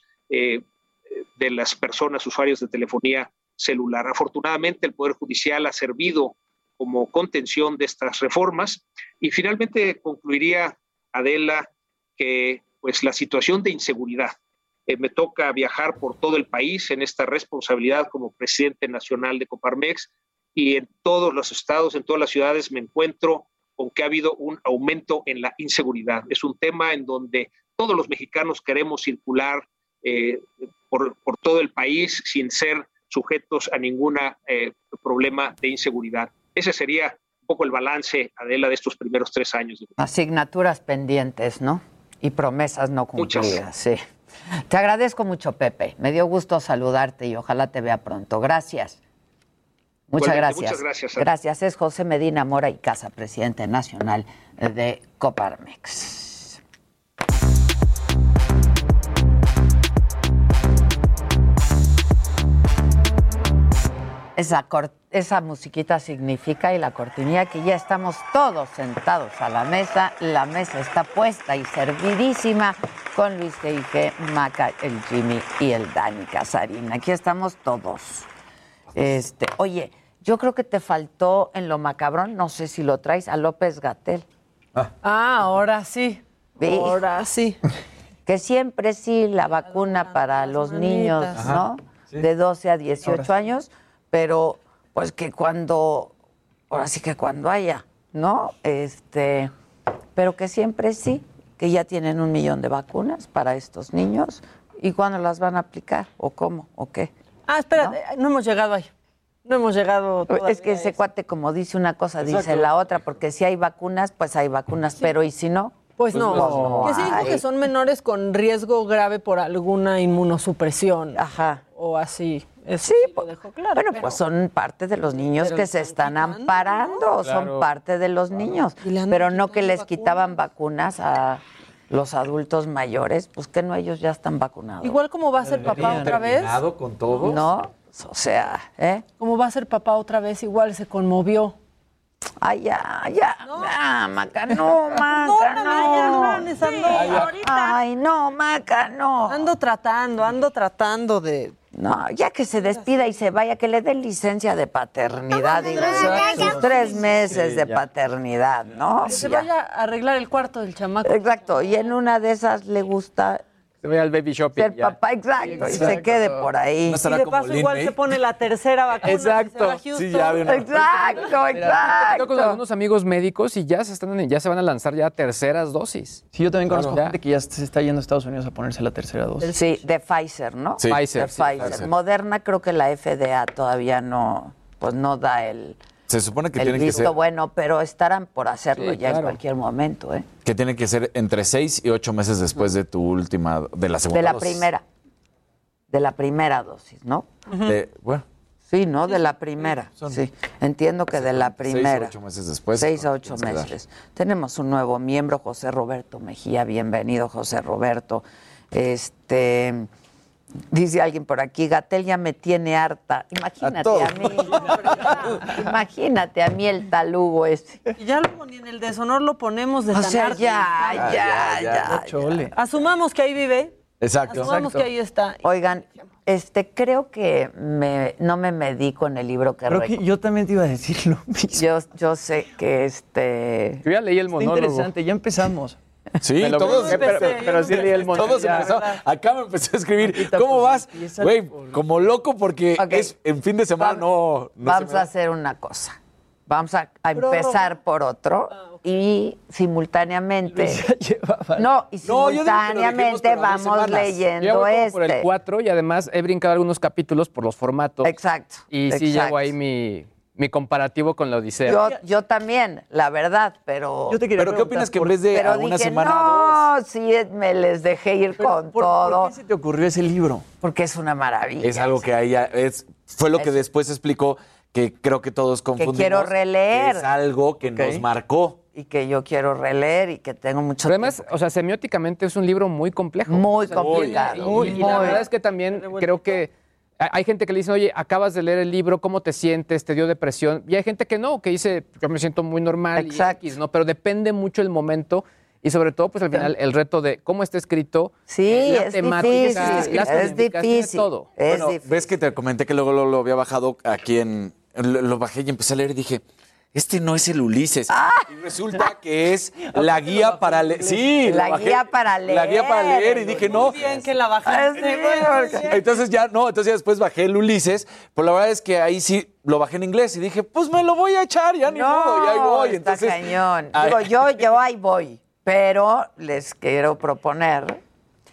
de las personas usuarios de telefonía celular. Afortunadamente, el Poder Judicial ha servido como contención de estas reformas y finalmente concluiría, Adela, que pues la situación de inseguridad. Eh, me toca viajar por todo el país en esta responsabilidad como presidente nacional de Coparmex y en todos los estados, en todas las ciudades me encuentro con que ha habido un aumento en la inseguridad. Es un tema en donde todos los mexicanos queremos circular eh, por, por, todo el país sin ser sujetos a ningún eh, problema de inseguridad. Ese sería un poco el balance, Adela, de estos primeros tres años. Asignaturas pendientes, ¿no? Y promesas no cumplidas, sí. Te agradezco mucho, Pepe. Me dio gusto saludarte y ojalá te vea pronto. Gracias. Muchas gracias. Muchas gracias. Gracias. Es José Medina Mora y Casa, presidente nacional de Coparmex. Esa, esa musiquita significa y la cortinilla que ya estamos todos sentados a la mesa. La mesa está puesta y servidísima con Luis G.I.G., Maca, el Jimmy y el Dani Casarín. Aquí estamos todos. Este, oye, yo creo que te faltó en lo macabrón, no sé si lo traes, a López Gatel. Ah, ahora sí. Ahora sí. Que siempre sí la vacuna para los niños, ¿no? De 12 a 18 años, pero pues que cuando, ahora sí que cuando haya, ¿no? Este, pero que siempre sí, que ya tienen un millón de vacunas para estos niños. ¿Y cuándo las van a aplicar? ¿O cómo? ¿O qué? Ah, espérate, no, hemos llegado ahí. No hemos llegado. Es que ese cuate, como dice una cosa, dice la otra, porque si hay vacunas, pues hay vacunas, pero ¿y si no? Pues, no. no. Que sí dijo que son menores con riesgo grave por alguna inmunosupresión. Ajá. O así. sí, lo dejó claro. Bueno, pues son parte de los niños que se están amparando, son parte de los niños. Pero no que les quitaban vacunas a los adultos mayores, pues que no, ellos ya están vacunados. Igual como va a ser papá otra vez. con todos? No, o sea, ¿eh? Como va a ser papá otra vez, igual se conmovió. Ay, ya, ya. No, Maca, no, Maca, no. no. Ay, no, Maca, no. Ando tratando, ando tratando de no, ya que se despida y se vaya, que le den licencia de paternidad, digo, sus tres meses de paternidad, ¿no? Que se vaya a arreglar el cuarto del chamaco. Exacto, y en una de esas le gusta se vaya al baby shopping. Ser papá, exacto, y se quede por ahí. y de paso igual se pone la tercera vacuna. Exacto. Sí, ya Exacto, exacto. con algunos amigos médicos y ya se están ya se van a lanzar ya terceras dosis. Sí, yo también conozco gente que ya se está yendo a Estados Unidos a ponerse la tercera dosis. Sí, de Pfizer, ¿no? Sí. Pfizer. De Pfizer. Moderna creo que la FDA todavía no, pues no da el se supone que el tienen visto que ser. bueno, pero estarán por hacerlo Sí, ya en cualquier momento, ¿eh? Que tienen que ser entre seis y ocho meses después de tu última. de la segunda De la dosis. primera. De la primera dosis, ¿no? De- bueno, Sí, ¿no? De la primera. Sí. Entiendo que de la seis primera. o ocho meses después. Seis a ocho meses. Tenemos un nuevo miembro, José Roberto Mejía. Bienvenido, José Roberto. Este. Dice alguien por aquí, Gatel ya me tiene harta. Imagínate a, todos. mí. Imagínate a mí el talugo ese. Y ya luego ni en el deshonor lo ponemos de O sea, ya, ya, ya, ya. Chole. Asumamos que ahí vive. Exacto. Asumamos que ahí está. Oigan, este, creo que me, no me medí con el libro que Creo que yo también te iba a decir lo mismo. Yo, yo sé que este. Yo ya leí el Está monólogo. interesante, ya empezamos. Sí, Me lo- todos, empecé, pero, pero sí leí el todos Ya. empezó. Acá me empecé a escribir. ¿Cómo vas? Güey, como loco porque es en fin de semana no. no se Vamos me a hacer una cosa. Vamos a, empezar por otro y simultáneamente. Llevaba- No, y simultáneamente vamos leyendo como por el este. 4 y además he brincado algunos capítulos por los formatos. Exacto. Y sí exacto. llevo ahí mi, mi comparativo con la Odisea. Yo, yo también, la verdad, pero. Yo te quería Pero ¿qué opinas que en ¿por- vez de pero a una dije, semana no, sí, me les dejé ir pero con por- todo. ¿Por qué se te ocurrió ese libro? Porque es una maravilla. Es algo que a ella es, fue lo que Es- después explicó que creo que todos confundimos. quiero releer. que Es algo que nos marcó. Y que yo quiero releer y que tengo mucho Pero además, tiempo. o sea, semióticamente es un libro muy complejo. Muy O sea, complicado, y- y- muy, y la muy. verdad es que también creo que hay gente que le dice, oye, acabas de leer el libro, ¿cómo te sientes? ¿Te dio depresión? Y hay gente que no, que dice, yo me siento muy normal. y Exacto. X, ¿no? Pero depende mucho el momento y sobre todo, pues al final, el reto de cómo está escrito, Sí, la es temática, difícil, las es difícil. todo. Es Bueno, difícil. ves que te comenté que luego lo, lo había bajado aquí en. Lo, lo bajé y empecé a leer y dije. Este no es el Ulises. Ah. Y resulta que es la guía para leer. Sí, La guía para leer. La guía para leer y dije, no. Bien que la bajaste. sí, muy bien. Entonces ya, no, entonces ya después bajé el Ulises, pero la verdad es que ahí sí lo bajé en inglés y dije, pues me lo voy a echar, ya ni modo, y ahí voy. está Entonces, cañón. Ay. Digo, yo, yo ahí voy, pero les quiero proponer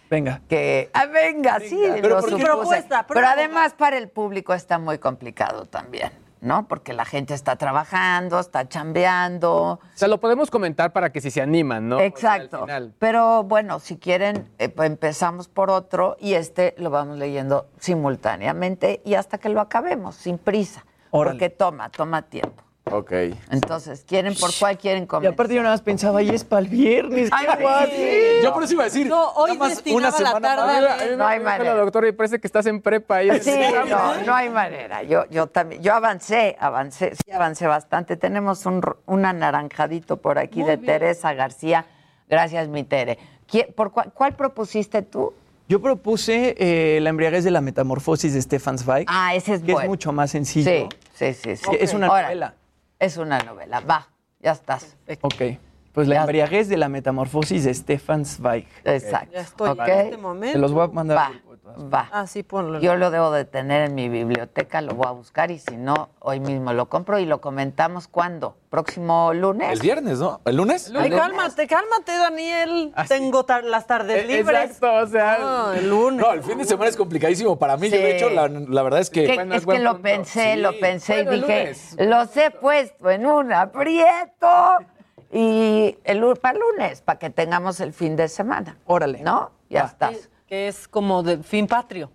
Venga. que... Ah, venga, sí, Pero lo supuse. Propuesta, Pero propuesta. además para el público está muy complicado también, ¿no? Porque la gente está trabajando, está chambeando. O sea, lo podemos comentar para que si se animan, ¿no? Exacto. Al final. Pero bueno, si quieren, eh, pues empezamos por otro y este lo vamos leyendo simultáneamente y hasta que lo acabemos, sin prisa. Órale. Porque toma, toma tiempo. Ok. Entonces, ¿quieren por cuál quieren Y comenzar? aparte yo nada más pensaba, y es para el viernes. Ay, ¿qué sí. Yo por eso iba a decir, No, hoy nada más una semana la tarde más. No hay dijo la manera. doctora y parece que estás en prepa ahí. Sí, no, no hay manera. Yo, yo también, yo avancé, avancé, sí avancé bastante. Tenemos un, un anaranjadito por aquí de Teresa García. Gracias, mi Tere. ¿Qui- ¿Por cuál, cuál propusiste tú? Yo propuse eh, La embriaguez de la metamorfosis de Stefan Zweig, Ah, ese es que es bueno. mucho más sencillo. Sí, sí, sí. sí. Es una Ahora, novela. Es una novela. Va, ya estás. Ok. Pues La Ya. embriaguez de la metamorfosis de Stefan Zweig. Exacto. Ya estoy Ok. en este momento. Te los voy a mandar. Va, va. Ah, sí, ponlo. Yo lo debo de tener en mi biblioteca, lo voy a buscar y si no, hoy mismo lo compro y lo comentamos cuándo. ¿Próximo lunes? El viernes, ¿no? ¿El lunes? Ay, cálmate, cálmate, Daniel. Ah, Tengo tar- las tardes libres. Exacto, o sea. No, el lunes. No, el fin de semana es complicadísimo para mí. Yo, de hecho, la, la verdad es que... Que- Bueno, es es que lo punto. pensé, Sí. lo pensé Bueno, y dije, lunes. los he puesto en un aprieto y el para lunes, para que tengamos el fin de semana. Órale. ¿No? Ya estás. Que es como de fin patrio.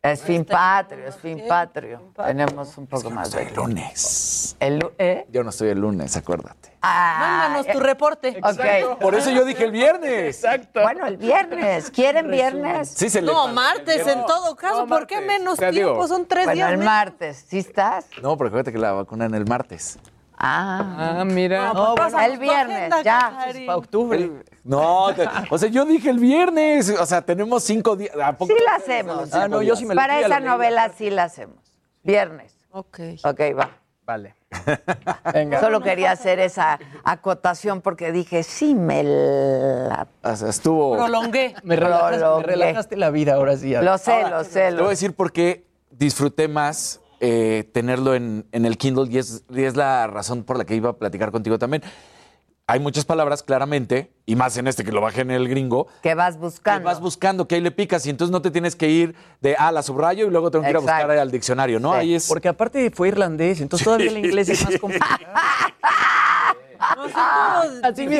Es fin patrio, es fin patrio. Tenemos un poco más de El lunes. El ¿eh? Yo no estoy el lunes, acuérdate. Ah, Mándanos eh, tu reporte. Ok. Por eso yo dije el viernes. Exacto. Bueno, el viernes. ¿Quieren viernes? Sí, se le No, martes en todo caso. no, ¿Por qué menos digo, tiempo? Son tres Bueno, días. el martes. ¿Sí estás? No, pero acuérdate que la vacuna en el martes. Ah. Ah, mira. No, pues el viernes, agenda, ya. Para octubre. No, te- o sea, yo dije el viernes. O sea, tenemos cinco días. ¿a poco? Sí la hacemos. Ah, no, yo sí me lo Para esa la novela sí la hacemos. Viernes. Ok. Ok, va. Vale. Venga. Solo quería hacer esa acotación porque dije, sí me la... O sea, estuvo... Prolongué. Me relajaste, me Prolongué. relajaste la vida ahora sí. Lo sé, lo sé. Te Lo voy a decir por qué disfruté más eh, tenerlo en, en el Kindle y es, y es la razón por la que iba a platicar contigo también. Hay muchas palabras, claramente, y más en este que lo bajé en el gringo, que vas que buscando. vas buscando, que ahí le picas y entonces no te tienes que ir de, ah, la subrayo y luego tengo que ir a buscar al diccionario, ¿no? Sí. Ahí es... Porque aparte fue irlandés, entonces todavía el inglés es más complicado.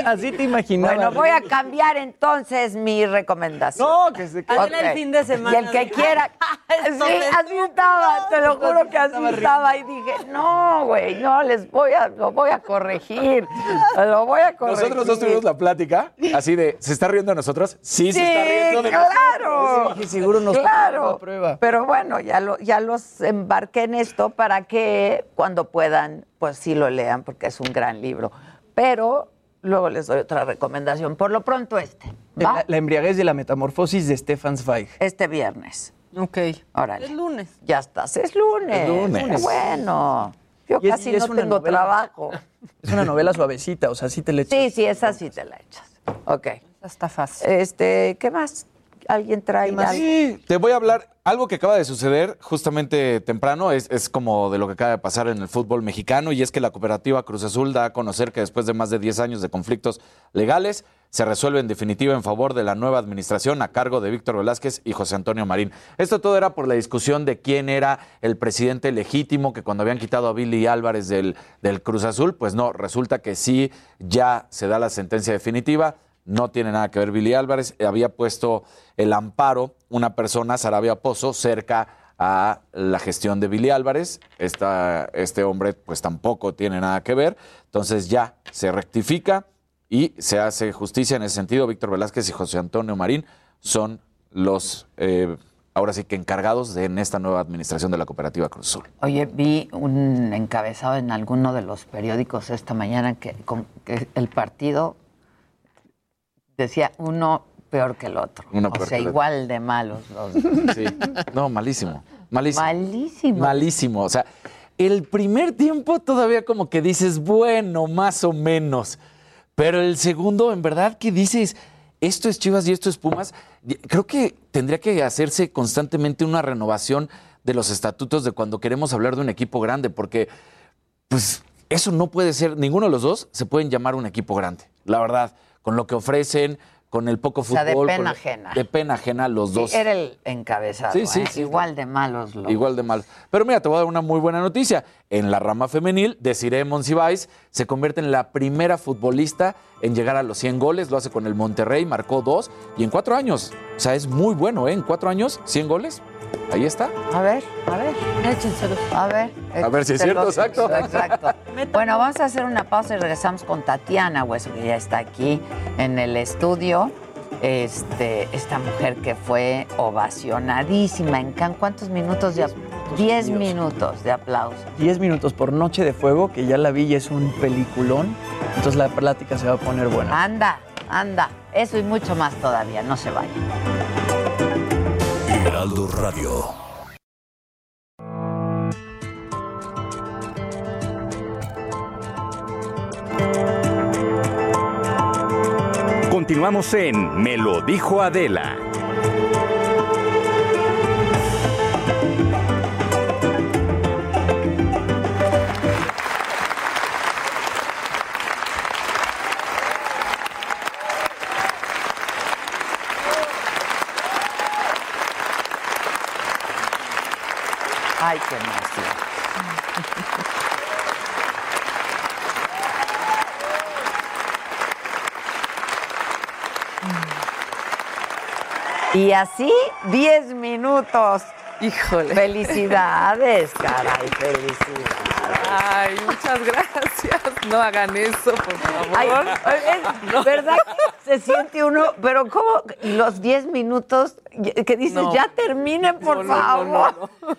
Así, te imaginabas. Bueno, voy a cambiar entonces mi recomendación. No, que se quede. Adela, el fin de semana. Y el que quiera. Sí, así estaba, te lo juro que así estaba. Y dije, no, güey, no, les voy a, lo voy a corregir. Lo voy a corregir. Nosotros dos tuvimos la plática, así de, ¿se está riendo de nosotros? Sí, se está Sí, riendo de claro. Dije, seguro nos claro. la prueba. Pero bueno, ya, lo, ya los embarqué en esto para que cuando puedan, pues sí lo lean, porque es un gran libro. Pero luego les doy otra recomendación. Por lo pronto este. La, la embriaguez de la metamorfosis de Stefan Zweig. Este viernes. Ok. Órale. Es lunes. Ya estás, es lunes. Es lunes. Bueno. Yo Y casi es no tengo novela. trabajo. Es una novela suavecita, o sea, sí te le Sí, sí, esa sí te la echas. Ok. Está fácil. Este, ¿qué más? ¿Alguien trae algo? Sí, te voy a hablar. Algo que acaba de suceder justamente temprano es, es como de lo que acaba de pasar en el fútbol mexicano y es que la cooperativa Cruz Azul da a conocer que después de más de 10 años de conflictos legales se resuelve en definitiva en favor de la nueva administración a cargo de Víctor Velázquez y José Antonio Marín. Esto todo era por la discusión de quién era el presidente legítimo que cuando habían quitado a Billy Álvarez del, del Cruz Azul, pues no, resulta que sí ya se da la sentencia definitiva. No tiene nada que ver Billy Álvarez. Había puesto el amparo una persona, Sarabia Pozo, cerca a la gestión de Billy Álvarez. Este hombre pues tampoco tiene nada que ver. Entonces ya se rectifica y se hace justicia en ese sentido. Víctor Velázquez y José Antonio Marín son los, eh, ahora sí que encargados de en esta nueva administración de la cooperativa Cruz Azul. Oye, vi un encabezado en alguno de los periódicos esta mañana que el partido decía uno peor que el otro. Uno o sea, igual de malos los dos. Sí. No, malísimo. Malísimo. Malísimo. Malísimo. O sea, El primer tiempo todavía como que dices, bueno, más o menos. Pero el segundo, en verdad que dices, esto es Chivas y esto es Pumas. Creo que tendría que hacerse constantemente una renovación de los estatutos de cuando queremos hablar de un equipo grande, porque pues eso no puede ser, ninguno de los dos se pueden llamar un equipo grande, la verdad, con lo que ofrecen, con el poco fútbol. O sea, de pena ajena. De pena ajena los dos. era el encabezado. Sí, sí, ¿eh? Igual de malos los. Igual de malos. Pero mira, te voy a dar una muy buena noticia. En la rama femenil, Desiree Monsiváis se convierte en la primera futbolista en llegar a los 100 goles. Lo hace con el Monterrey, marcó dos. Y en cuatro años. O sea, es muy bueno, ¿eh? En cuatro años, 100 goles. Ahí está. A ver, a ver. Échenselos. A ver. A ver si es cierto, exacto. Exacto. bueno, vamos a hacer una pausa y regresamos con Tatiana Hueso, que ya está aquí en el estudio. Este, esta mujer que fue ovacionadísima en Cannes. ¿Cuántos minutos de Diez minutos de aplauso. Diez minutos por Noche de Fuego, que ya la vi y es un peliculón. Entonces la plática se va a poner buena. Anda, anda. Eso y mucho más todavía. No se vayan. Heraldo Radio. Continuamos en Me lo dijo Adela. Ay, qué. Y así, 10 minutos. Híjole. Felicidades, caray, felicidades. Ay, muchas gracias. No hagan eso, por favor. Ay, es ¿Verdad que se siente uno? Pero ¿cómo? Y los 10 minutos que dices, ya terminen, por No, favor.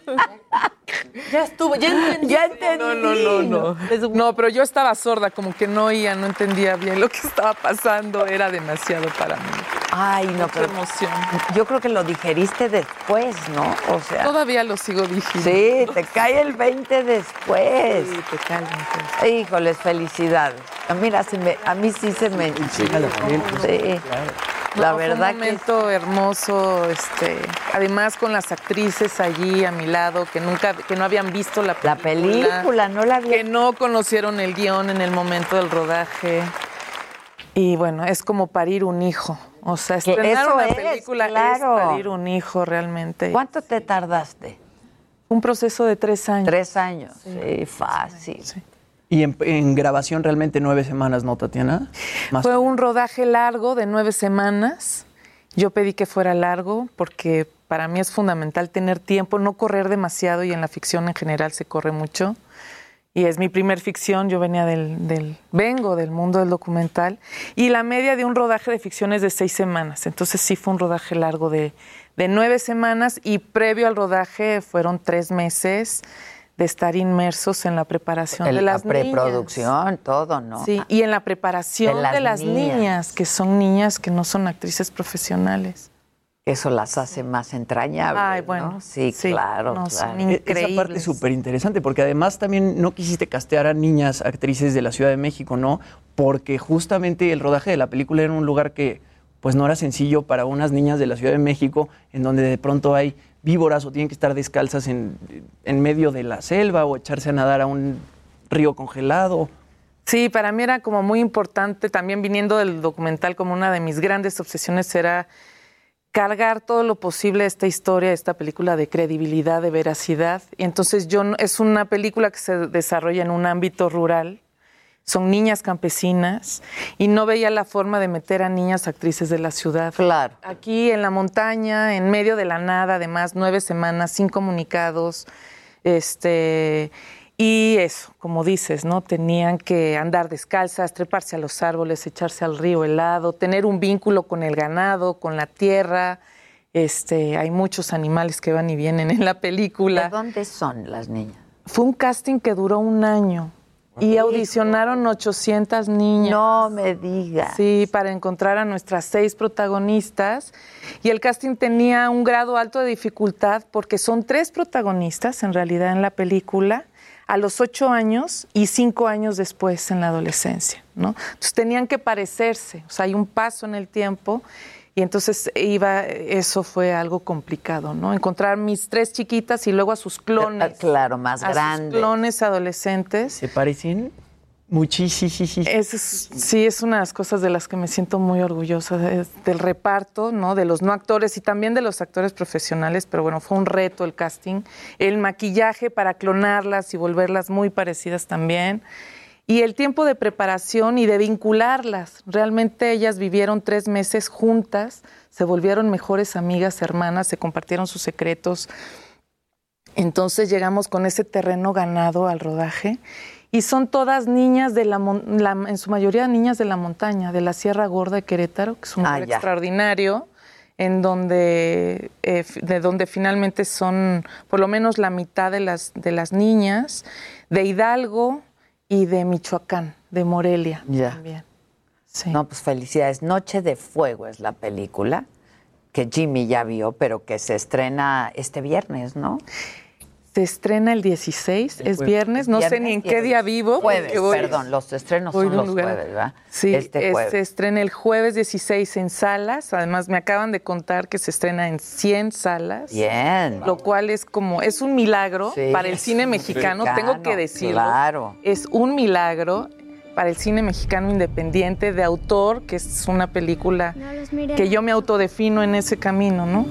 Ya estuvo, ya entendí. Ya entendí. No, no, no, no. No, pero yo estaba sorda, como que no oía, no entendía bien lo que estaba pasando. Era demasiado para mí. Ay, no, pero emoción. yo creo que lo digeriste después, ¿no? O sea, Todavía lo sigo diciendo. sí, te cae el 20 después. Sí, te cae el 20. Híjoles, felicidades. Mira, se me- a mí sí se me... Sí, la No, verdad fue un que... momento hermoso, este, además con las actrices allí a mi lado que nunca, que no habían visto la película, La película, no la vi. que no conocieron el guion en el momento del rodaje. Y bueno, es como parir un hijo. O sea, estrenar eso una es, película claro. es parir un hijo realmente. ¿Cuánto te tardaste? Un proceso de tres años. Tres años. Sí, fácil. Y en, en grabación realmente nueve semanas, ¿no, Tatiana? Más Fue un rodaje largo de nueve semanas. Yo pedí que fuera largo porque para mí es fundamental tener tiempo, no correr demasiado y en la ficción en general se corre mucho. Y es mi primer ficción, yo venía del, del- vengo del mundo del documental y la media de un rodaje de ficción es de seis semanas. Entonces sí fue un rodaje largo de, de nueve semanas y previo al rodaje fueron tres meses de estar inmersos en la preparación de la las niñas. preproducción, todo, ¿no? Sí, y en la preparación De de las las, niñas. niñas. que son niñas que no son actrices profesionales. Eso las hace más entrañables. Ay, bueno, ¿no? Sí, sí, claro, no, claro. E- Esa parte es súper interesante porque además también no quisiste castear a niñas actrices de la Ciudad de México, ¿no? Porque justamente el rodaje de la película era un lugar que pues no era sencillo para unas niñas de la Ciudad de México en donde de pronto hay víboras o tienen que estar descalzas en, en medio de la selva o echarse a nadar a un río congelado. Sí, para mí era como muy importante, también viniendo del documental, como una de mis grandes obsesiones era cargar todo lo posible esta historia, esta película de credibilidad, de veracidad. Y entonces yo es una película que se desarrolla en un ámbito rural. Son niñas campesinas y no veía la forma de meter a niñas actrices de la ciudad. Claro. Aquí en la montaña, en medio de la nada, además, nueve semanas sin comunicados. Este, y eso, como dices, ¿no? Tenían que andar descalzas, treparse a los árboles, echarse al río helado, tener un vínculo con el ganado, con la tierra. Este, hay muchos animales que van y vienen en la película. ¿De dónde son las niñas? Fue un casting que duró un año. Y audicionaron 800 niñas. No me digas. Sí, para encontrar a nuestras seis protagonistas. Y el casting tenía un grado alto de dificultad porque son tres protagonistas en realidad en la película. A los ocho años y cinco años después en la adolescencia, ¿no? Entonces tenían que parecerse, o sea, hay un paso en el tiempo y entonces iba, eso fue algo complicado, ¿no? Encontrar mis tres chiquitas y luego a sus clones. Claro, más a grandes. Sus clones adolescentes. ¿Se parecen? Muchísimo. Es, sí, es una de las cosas de las que me siento muy orgullosa, de- del reparto, ¿no? De los no actores y también de los actores profesionales, pero bueno, fue un reto el casting. El maquillaje para clonarlas y volverlas muy parecidas también. Y el tiempo de preparación y de vincularlas. Realmente ellas vivieron tres meses juntas, se volvieron mejores amigas, hermanas, se compartieron sus secretos. Entonces llegamos con ese terreno ganado al rodaje y son todas niñas de la, la- en su mayoría niñas de la montaña, de la Sierra Gorda de Querétaro, que es un Ah, lugar extraordinario, en donde eh, de donde finalmente son por lo menos la mitad de las de las niñas de Hidalgo y de Michoacán, de Morelia Ya. también. No, pues felicidades. Noche de Fuego es la película que Jimmy ya vio, pero que se estrena este viernes, ¿no? Se estrena el 16, es jueves. viernes, no sé ni en qué día vivo. Jueves, voy- perdón, los estrenos son los lugar- jueves, ¿verdad? Sí, este jueves. se estrena el jueves 16 en salas. Además, me acaban de contar que se estrena en 100 salas. Bien. Lo cual es como, es un milagro Sí, para el cine mexicano, tengo que decirlo. claro. Es un milagro para el cine mexicano independiente de autor, que es una película que yo me autodefino en ese camino, ¿no?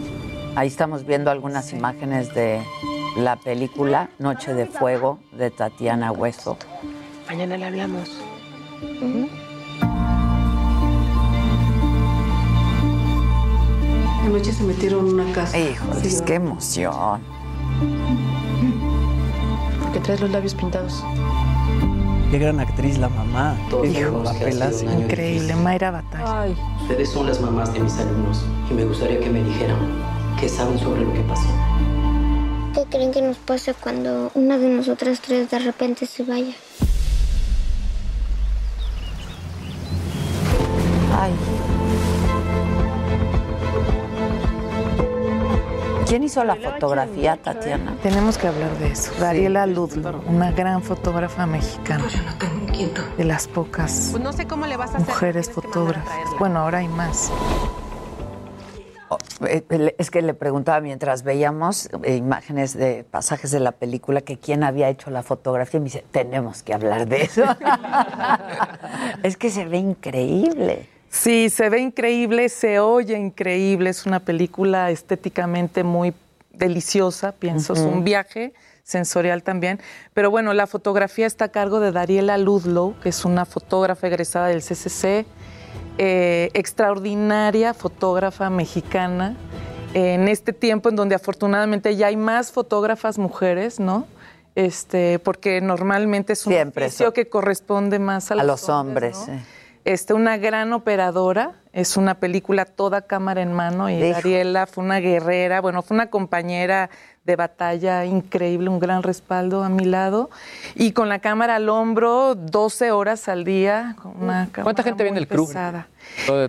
Ahí estamos viendo algunas imágenes de la película Noche de Fuego de Tatiana Hueso. Mañana le hablamos. Anoche se metieron en una casa. Híjoles, qué emoción. Porque traes los labios pintados. Qué gran actriz la mamá. Hijos, papelas. Increíble, Mayra Batalla. Ustedes son las mamás de mis alumnos y me gustaría que me dijeran qué saben sobre lo que pasó. ¿Qué creen que nos pasa cuando una de nosotras tres de repente se vaya? Ay. ¿Quién hizo la fotografía, Tatiana? Tenemos que hablar de eso. Dariela Ludlow, una gran fotógrafa mexicana. De las pocas Pues no sé cómo le vas a hacer. mujeres fotógrafas. Bueno, ahora hay más. Es que le preguntaba mientras veíamos eh, imágenes de pasajes de la película que quién había hecho la fotografía y me dice, tenemos que hablar de eso. es que se ve increíble. Sí, se ve increíble, se oye increíble. Es una película estéticamente muy deliciosa, pienso. Es un viaje sensorial también. Pero bueno, la fotografía está a cargo de Dariela Ludlow, que es una fotógrafa egresada del CCC, eh, extraordinaria fotógrafa mexicana. En este tiempo en donde afortunadamente ya hay más fotógrafas mujeres, ¿no? Este, porque normalmente es un Siempre oficio que corresponde más a, A los hombres, ¿no? sí. Este, una gran operadora, es una película toda cámara en mano y. Ariela fue una guerrera, bueno, fue una compañera de batalla increíble, un gran respaldo a mi lado y con la cámara al hombro 12 horas al día. Con una ¿Cuánta gente había en muy el crew?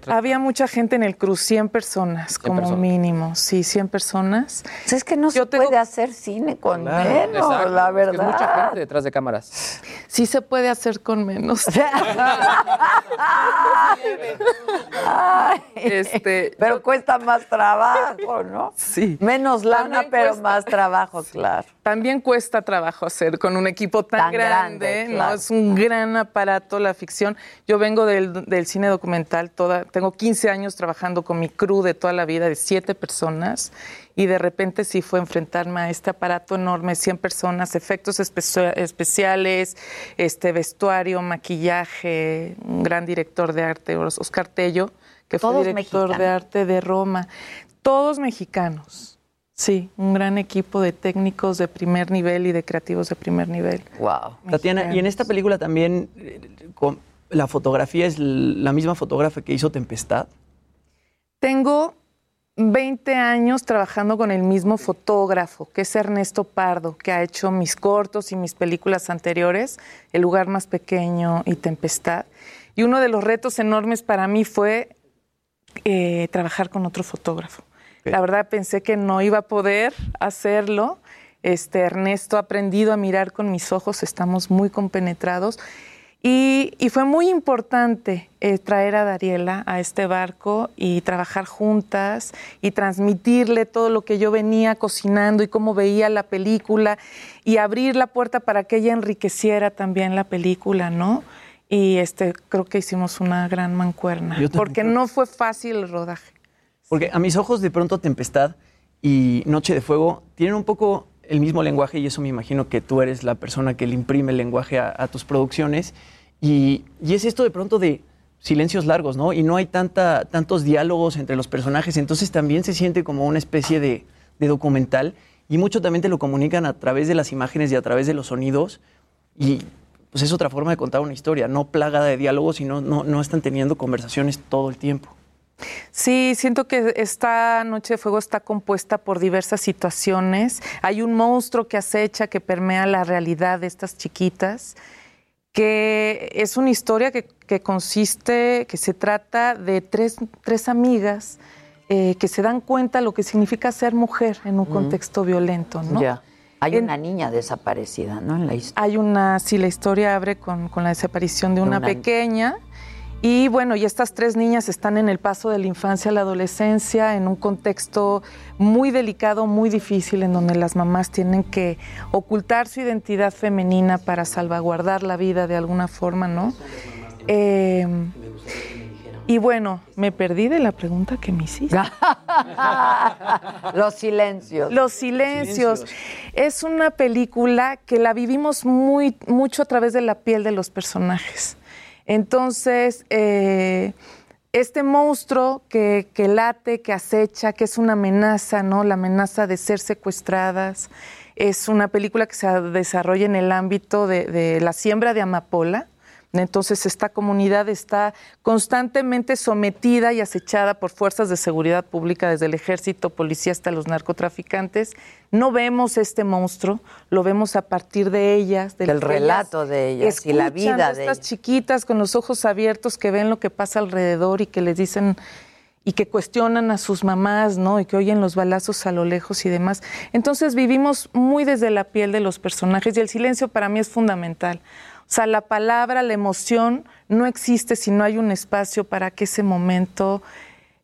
Había mucha gente en el cruz, 100 personas como personas. mínimo, sí, 100 personas. Es que no se puede hacer cine con menos, Exacto, la es que es verdad. mucha gente detrás de cámaras. Sí se puede hacer con menos. Este, pero cuesta más trabajo, ¿no? Sí. Menos lana, También pero cuesta. más trabajo, claro. También cuesta trabajo hacer con un equipo tan, Tan grande, grande, ¿no? Es un gran aparato la ficción. Yo vengo del, del cine documental, toda, tengo 15 años trabajando con mi crew de toda la vida, de siete personas, y de repente sí fue enfrentarme a este aparato enorme, 100 personas, efectos espe- especiales, este vestuario, maquillaje, un gran director de arte, Oscar Tello, que fue Todos director de mexicanos. arte de Roma. Todos mexicanos. Sí, un gran equipo de técnicos de primer nivel y de creativos de primer nivel. Wow. Tatiana, y en esta película también eh, con- la fotografía es la misma fotógrafa que hizo Tempestad. Tengo 20 años trabajando con el mismo fotógrafo, que es Ernesto Pardo, que ha hecho mis cortos y mis películas anteriores, El lugar más pequeño y Tempestad. Y uno de los retos enormes para mí fue eh, trabajar con otro fotógrafo. La verdad pensé que no iba a poder hacerlo. Este Ernesto ha aprendido a mirar con mis ojos, estamos muy compenetrados. Y, fue muy importante eh, traer a Dariela a este barco y trabajar juntas y transmitirle todo lo que yo venía cocinando y cómo veía la película y abrir la puerta para que ella enriqueciera también la película, ¿no? Y este, creo que hicimos una gran mancuerna, porque no fue fácil el rodaje. Porque a mis ojos de pronto Tempestad y Noche de Fuego tienen un poco el mismo lenguaje y eso me imagino que tú eres la persona que le imprime el lenguaje a, tus producciones. Y, es esto de pronto de silencios largos, ¿no? Y no hay tanta, tantos diálogos entre los personajes, entonces también se siente como una especie de, documental y mucho también te lo comunican a través de las imágenes y a través de los sonidos. Y pues es otra forma de contar una historia, no plagada de diálogos, sino no, no están teniendo conversaciones todo el tiempo. Sí, siento que esta Noche de Fuego está compuesta por diversas situaciones. Hay un monstruo que acecha, que permea la realidad de estas chiquitas, que es una historia que, consiste, que se trata de tres, tres amigas eh, que se dan cuenta lo que significa ser mujer en un contexto violento, ¿no? Hay una niña desaparecida, ¿no? En la historia. Hay una, sí, la historia abre con, la desaparición de una, pequeña. Y bueno, y estas tres niñas están en el paso de la infancia a la adolescencia, en un contexto muy delicado, muy difícil, en donde las mamás tienen que ocultar su identidad femenina para salvaguardar la vida de alguna forma, ¿no? Eh, y bueno, me perdí de la pregunta que me hiciste. Los silencios. Los silencios. Es una película que la vivimos muy, mucho a través de la piel de los personajes. Entonces, eh, este monstruo que, late, que acecha, que es una amenaza, ¿no? La amenaza de ser secuestradas. Es una película que se desarrolla en el ámbito de la siembra de amapola entonces esta comunidad está constantemente sometida y acechada por fuerzas de seguridad pública, desde el ejército, policía hasta los narcotraficantes. No vemos este monstruo, lo vemos a partir de ellas, del, relato de ellas y la vida de estas chiquitas con los ojos abiertos que ven lo que pasa alrededor y que les dicen y que cuestionan a sus mamás, ¿no? Y que oyen los balazos a lo lejos y demás. Entonces vivimos muy desde la piel de los personajes y el silencio para mí es fundamental. O sea, la palabra, la emoción no existe si no hay un espacio para que ese momento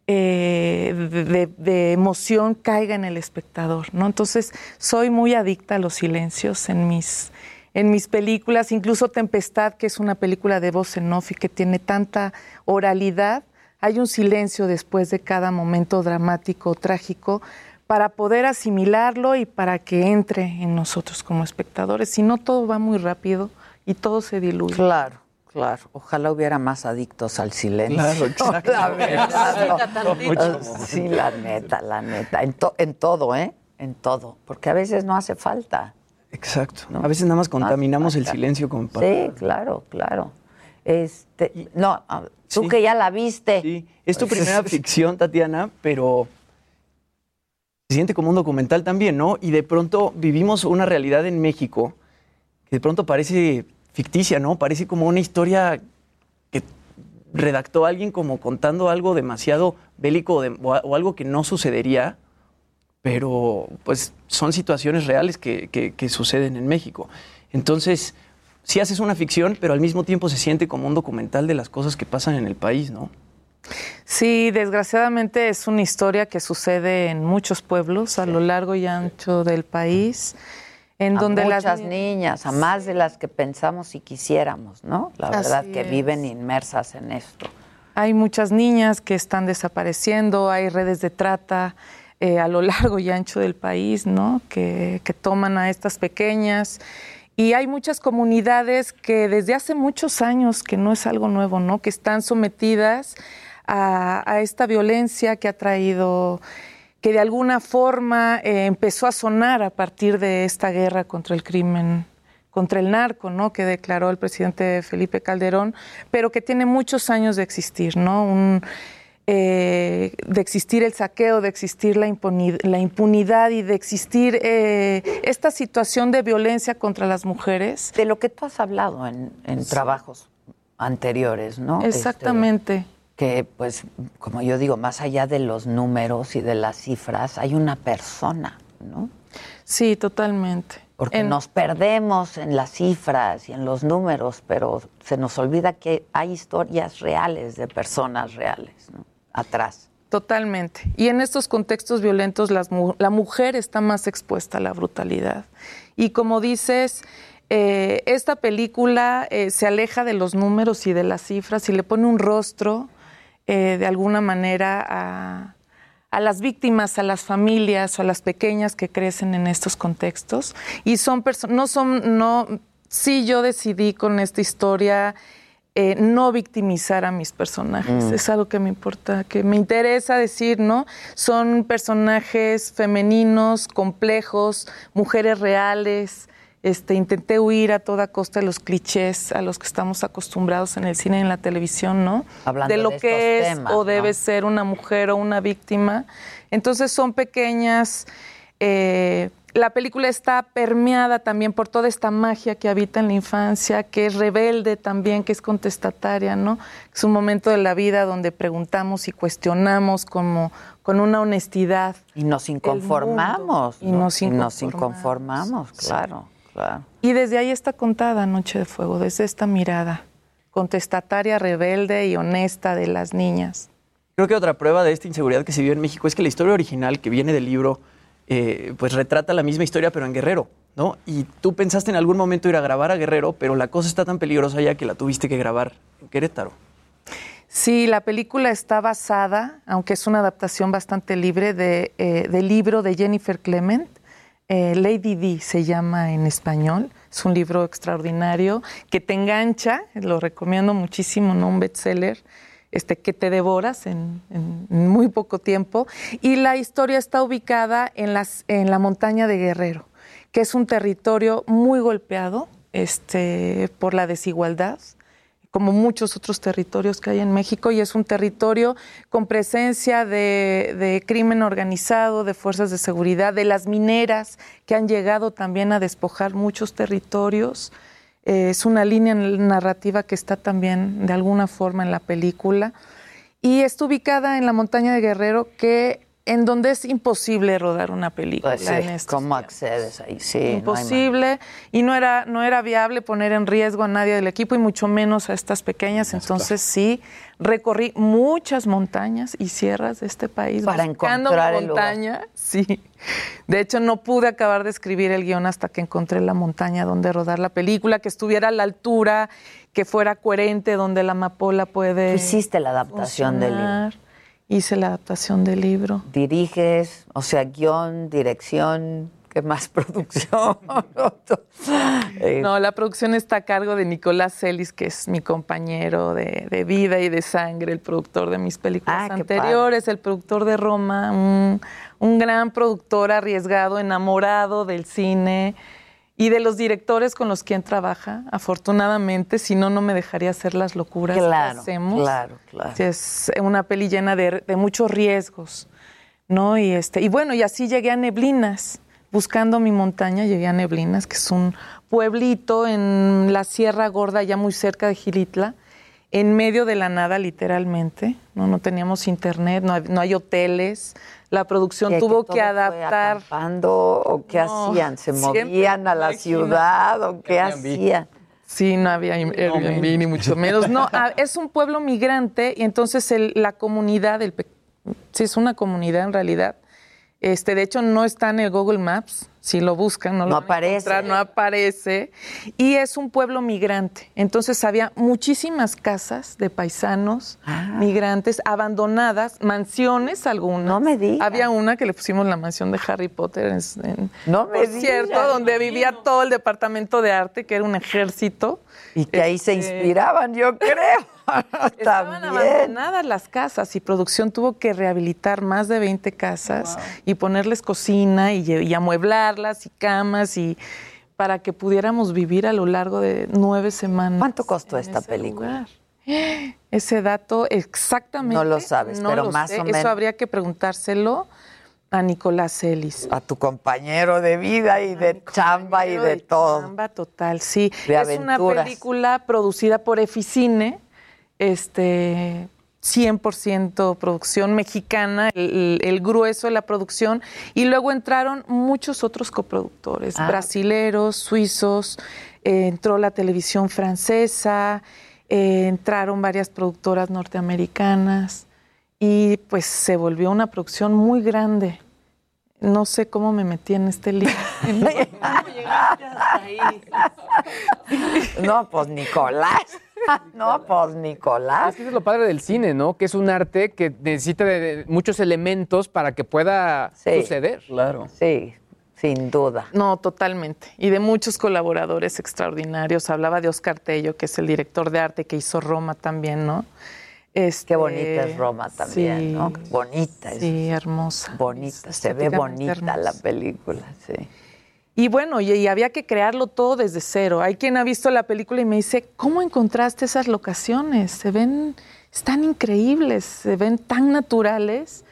eh, de, emoción caiga en el espectador, ¿no? Entonces, soy muy adicta a los silencios en mis, en mis películas, incluso Tempestad, que es una película de voz en off y que tiene tanta oralidad, hay un silencio después de cada momento dramático o trágico para poder asimilarlo y para que entre en nosotros como espectadores. Si no, todo va muy rápido y todo se diluye. Claro. Claro, ojalá hubiera más adictos al silencio. Claro, exacto. La verdad. sí, la neta, la neta. En, en, todo, ¿eh? En todo. Porque a veces no hace falta. Exacto. A veces nada más contaminamos el silencio con Sí, claro, claro. Este, no, tú que ya la viste. Sí, es tu primera ficción, Tatiana, pero se siente como un documental también, ¿no? Y de pronto vivimos una realidad en México que de pronto parece ficticia, ¿no? Parece como una historia que redactó alguien como contando algo demasiado bélico o, algo que no sucedería, pero pues son situaciones reales que, que, suceden en México. Entonces, sí haces una ficción, pero al mismo tiempo se siente como un documental de las cosas que pasan en el país, ¿no? Sí, desgraciadamente es una historia que sucede en muchos pueblos a lo largo y ancho del país en a donde muchas niñas, a más de las que pensamos y quisiéramos, ¿no? La verdad que viven inmersas en esto. Hay muchas niñas que están desapareciendo, hay redes de trata eh, a lo largo y ancho del país, ¿no? Que, toman a estas pequeñas. Y hay muchas comunidades que desde hace muchos años, que no es algo nuevo, ¿no? Que están sometidas a, a esta violencia que ha traído que de alguna forma eh, empezó a sonar a partir de esta guerra contra el crimen, contra el narco, ¿no? Que declaró el presidente Felipe Calderón, pero que tiene muchos años de existir, ¿no? Eh, de existir el saqueo, de existir la, impunidad, y de existir eh, esta situación de violencia contra las mujeres. De lo que tú has hablado en, trabajos anteriores, ¿no? Exactamente. Este, que pues como yo digo, más allá de los números y de las cifras, hay una persona, ¿no? Sí, totalmente. Porque nos perdemos en las cifras y en los números, pero se nos olvida que hay historias reales de personas reales atrás. Totalmente. Y en estos contextos violentos la mujer está más expuesta a la brutalidad. Y como dices, eh, esta película eh, se aleja de los números y de las cifras y le pone un rostro eh, de alguna manera a, a, las víctimas, a las familias o a las pequeñas que crecen en estos contextos. Y son personas, no son, no, sí yo decidí con esta historia no victimizar a mis personajes. Mm. Es algo que me importa, que me interesa decir, ¿no? Son personajes femeninos, complejos, mujeres reales, este, intenté huir a toda costa de los clichés a los que estamos acostumbrados en el cine y en la televisión, ¿no? Hablando de lo que es o debe ser una mujer o una víctima. Entonces son pequeñas. Eh, la película está permeada también por toda esta magia que habita en la infancia, que es rebelde también, que es contestataria, ¿no? Es un momento de la vida donde preguntamos y cuestionamos como con una honestidad. Y nos inconformamos. Y, nos inconformamos. y nos inconformamos, claro. Y desde ahí está contada Noche de Fuego, desde esta mirada contestataria, rebelde y honesta de las niñas. Creo que otra prueba de esta inseguridad que se vive en México es que la historia original que viene del libro, eh, pues retrata la misma historia pero en Guerrero, ¿no? Y tú pensaste en algún momento ir a grabar a Guerrero, pero la cosa está tan peligrosa ya que la tuviste que grabar en Querétaro. Sí, la película está basada, aunque es una adaptación bastante libre, de, eh, del libro de Jennifer Clement, eh, Lady D se llama en español. Es un libro extraordinario que te engancha, lo recomiendo muchísimo, ¿no? Un bestseller. Este, que te devoras en, muy poco tiempo. Y la historia está ubicada en, las, en la montaña de Guerrero, que es un territorio muy golpeado este, por la desigualdad como muchos otros territorios que hay en México, y es un territorio con presencia de, crimen organizado, de fuerzas de seguridad, de las mineras que han llegado también a despojar muchos territorios. Eh, es una línea narrativa que está también de alguna forma en la película. Y está ubicada en la montaña de Guerrero, que en donde es imposible rodar una película. Pues ¿Cómo accedes ahí? Sí, imposible y no era no era viable poner en riesgo a nadie del equipo y mucho menos a estas pequeñas. Entonces sí recorrí muchas montañas y sierras de este país para encontrar montaña. Sí. De hecho no pude acabar de escribir el guion hasta que encontré la montaña donde rodar la película, que estuviera a la altura, que fuera coherente, donde la amapola puede. hiciste la adaptación del libro hice la adaptación del libro. Diriges, o sea, guion, dirección, ¿qué más producción? no, la producción está a cargo de Nicolás Celis, que es mi compañero de, vida y de sangre, el productor de mis películas ah, anteriores, el productor de Roma, un, un gran productor arriesgado, enamorado del cine y de los directores con los quien trabaja, afortunadamente, si no, no me dejaría hacer las locuras que hacemos. Claro, claro. Es una peli llena de, muchos riesgos, ¿no? Y, este, y bueno, y así llegué a Neblinas, buscando mi montaña, llegué a Neblinas, que es un pueblito en la Sierra Gorda, ya muy cerca de Gilitla, en medio de la nada, literalmente. No, no teníamos internet, no hay, no hay hoteles, la producción tuvo que, adaptar. o qué hacían? ¿Se movían a la ciudad o qué hacían? Sí, no había Airbnb ni mucho menos. No, es un pueblo migrante y entonces la comunidad, el, sí es una comunidad en realidad. Este, de hecho, no está en el Google Maps si lo buscan, no, lo aparece. no aparece. Y es un pueblo migrante. Entonces había muchísimas casas de paisanos, ah. migrantes, abandonadas, mansiones algunas. No me digas. Había una que le pusimos la mansión de Harry Potter en, no me cierto, donde vivía todo el departamento de arte, que era un ejército. Y que ahí se este, inspiraban, yo creo. Estaban abandonadas las casas y producción tuvo que rehabilitar más de 20 casas y ponerles cocina y, amueblarlas y camas y para que pudiéramos vivir a lo largo de nueve semanas. ¿Cuánto costó esta película? Ese dato exactamente. No lo sabes, pero más o menos. Eso habría que preguntárselo a Nicolás Ellis. A tu compañero de vida y de chamba y de, todo. Chamba total, sí. es una película producida por Eficine, este, 100% producción mexicana, el, grueso de la producción, y luego entraron muchos otros coproductores, ah. brasileros, suizos, eh, entró la televisión francesa, eh, entraron varias productoras norteamericanas y pues se volvió una producción muy grande. No sé cómo me metí en este libro. no, pues Nicolás. no, pues Nicolás. Es que es lo padre del cine, ¿no? Que es un arte que necesita de muchos elementos para que pueda suceder. Claro. Sí, sin duda. No, totalmente. Y de muchos colaboradores extraordinarios. Hablaba de Oscar Tello, que es el director de arte que hizo Roma también, ¿no? Este, Qué bonita es Roma también, ¿no? Bonita es. Sí, hermosa. Bonita, se ve bonita la película, sí. Y bueno, y, había que crearlo todo desde cero. Hay quien ha visto la película y me dice, ¿cómo encontraste esas locaciones? Se ven, están increíbles, se ven tan naturales.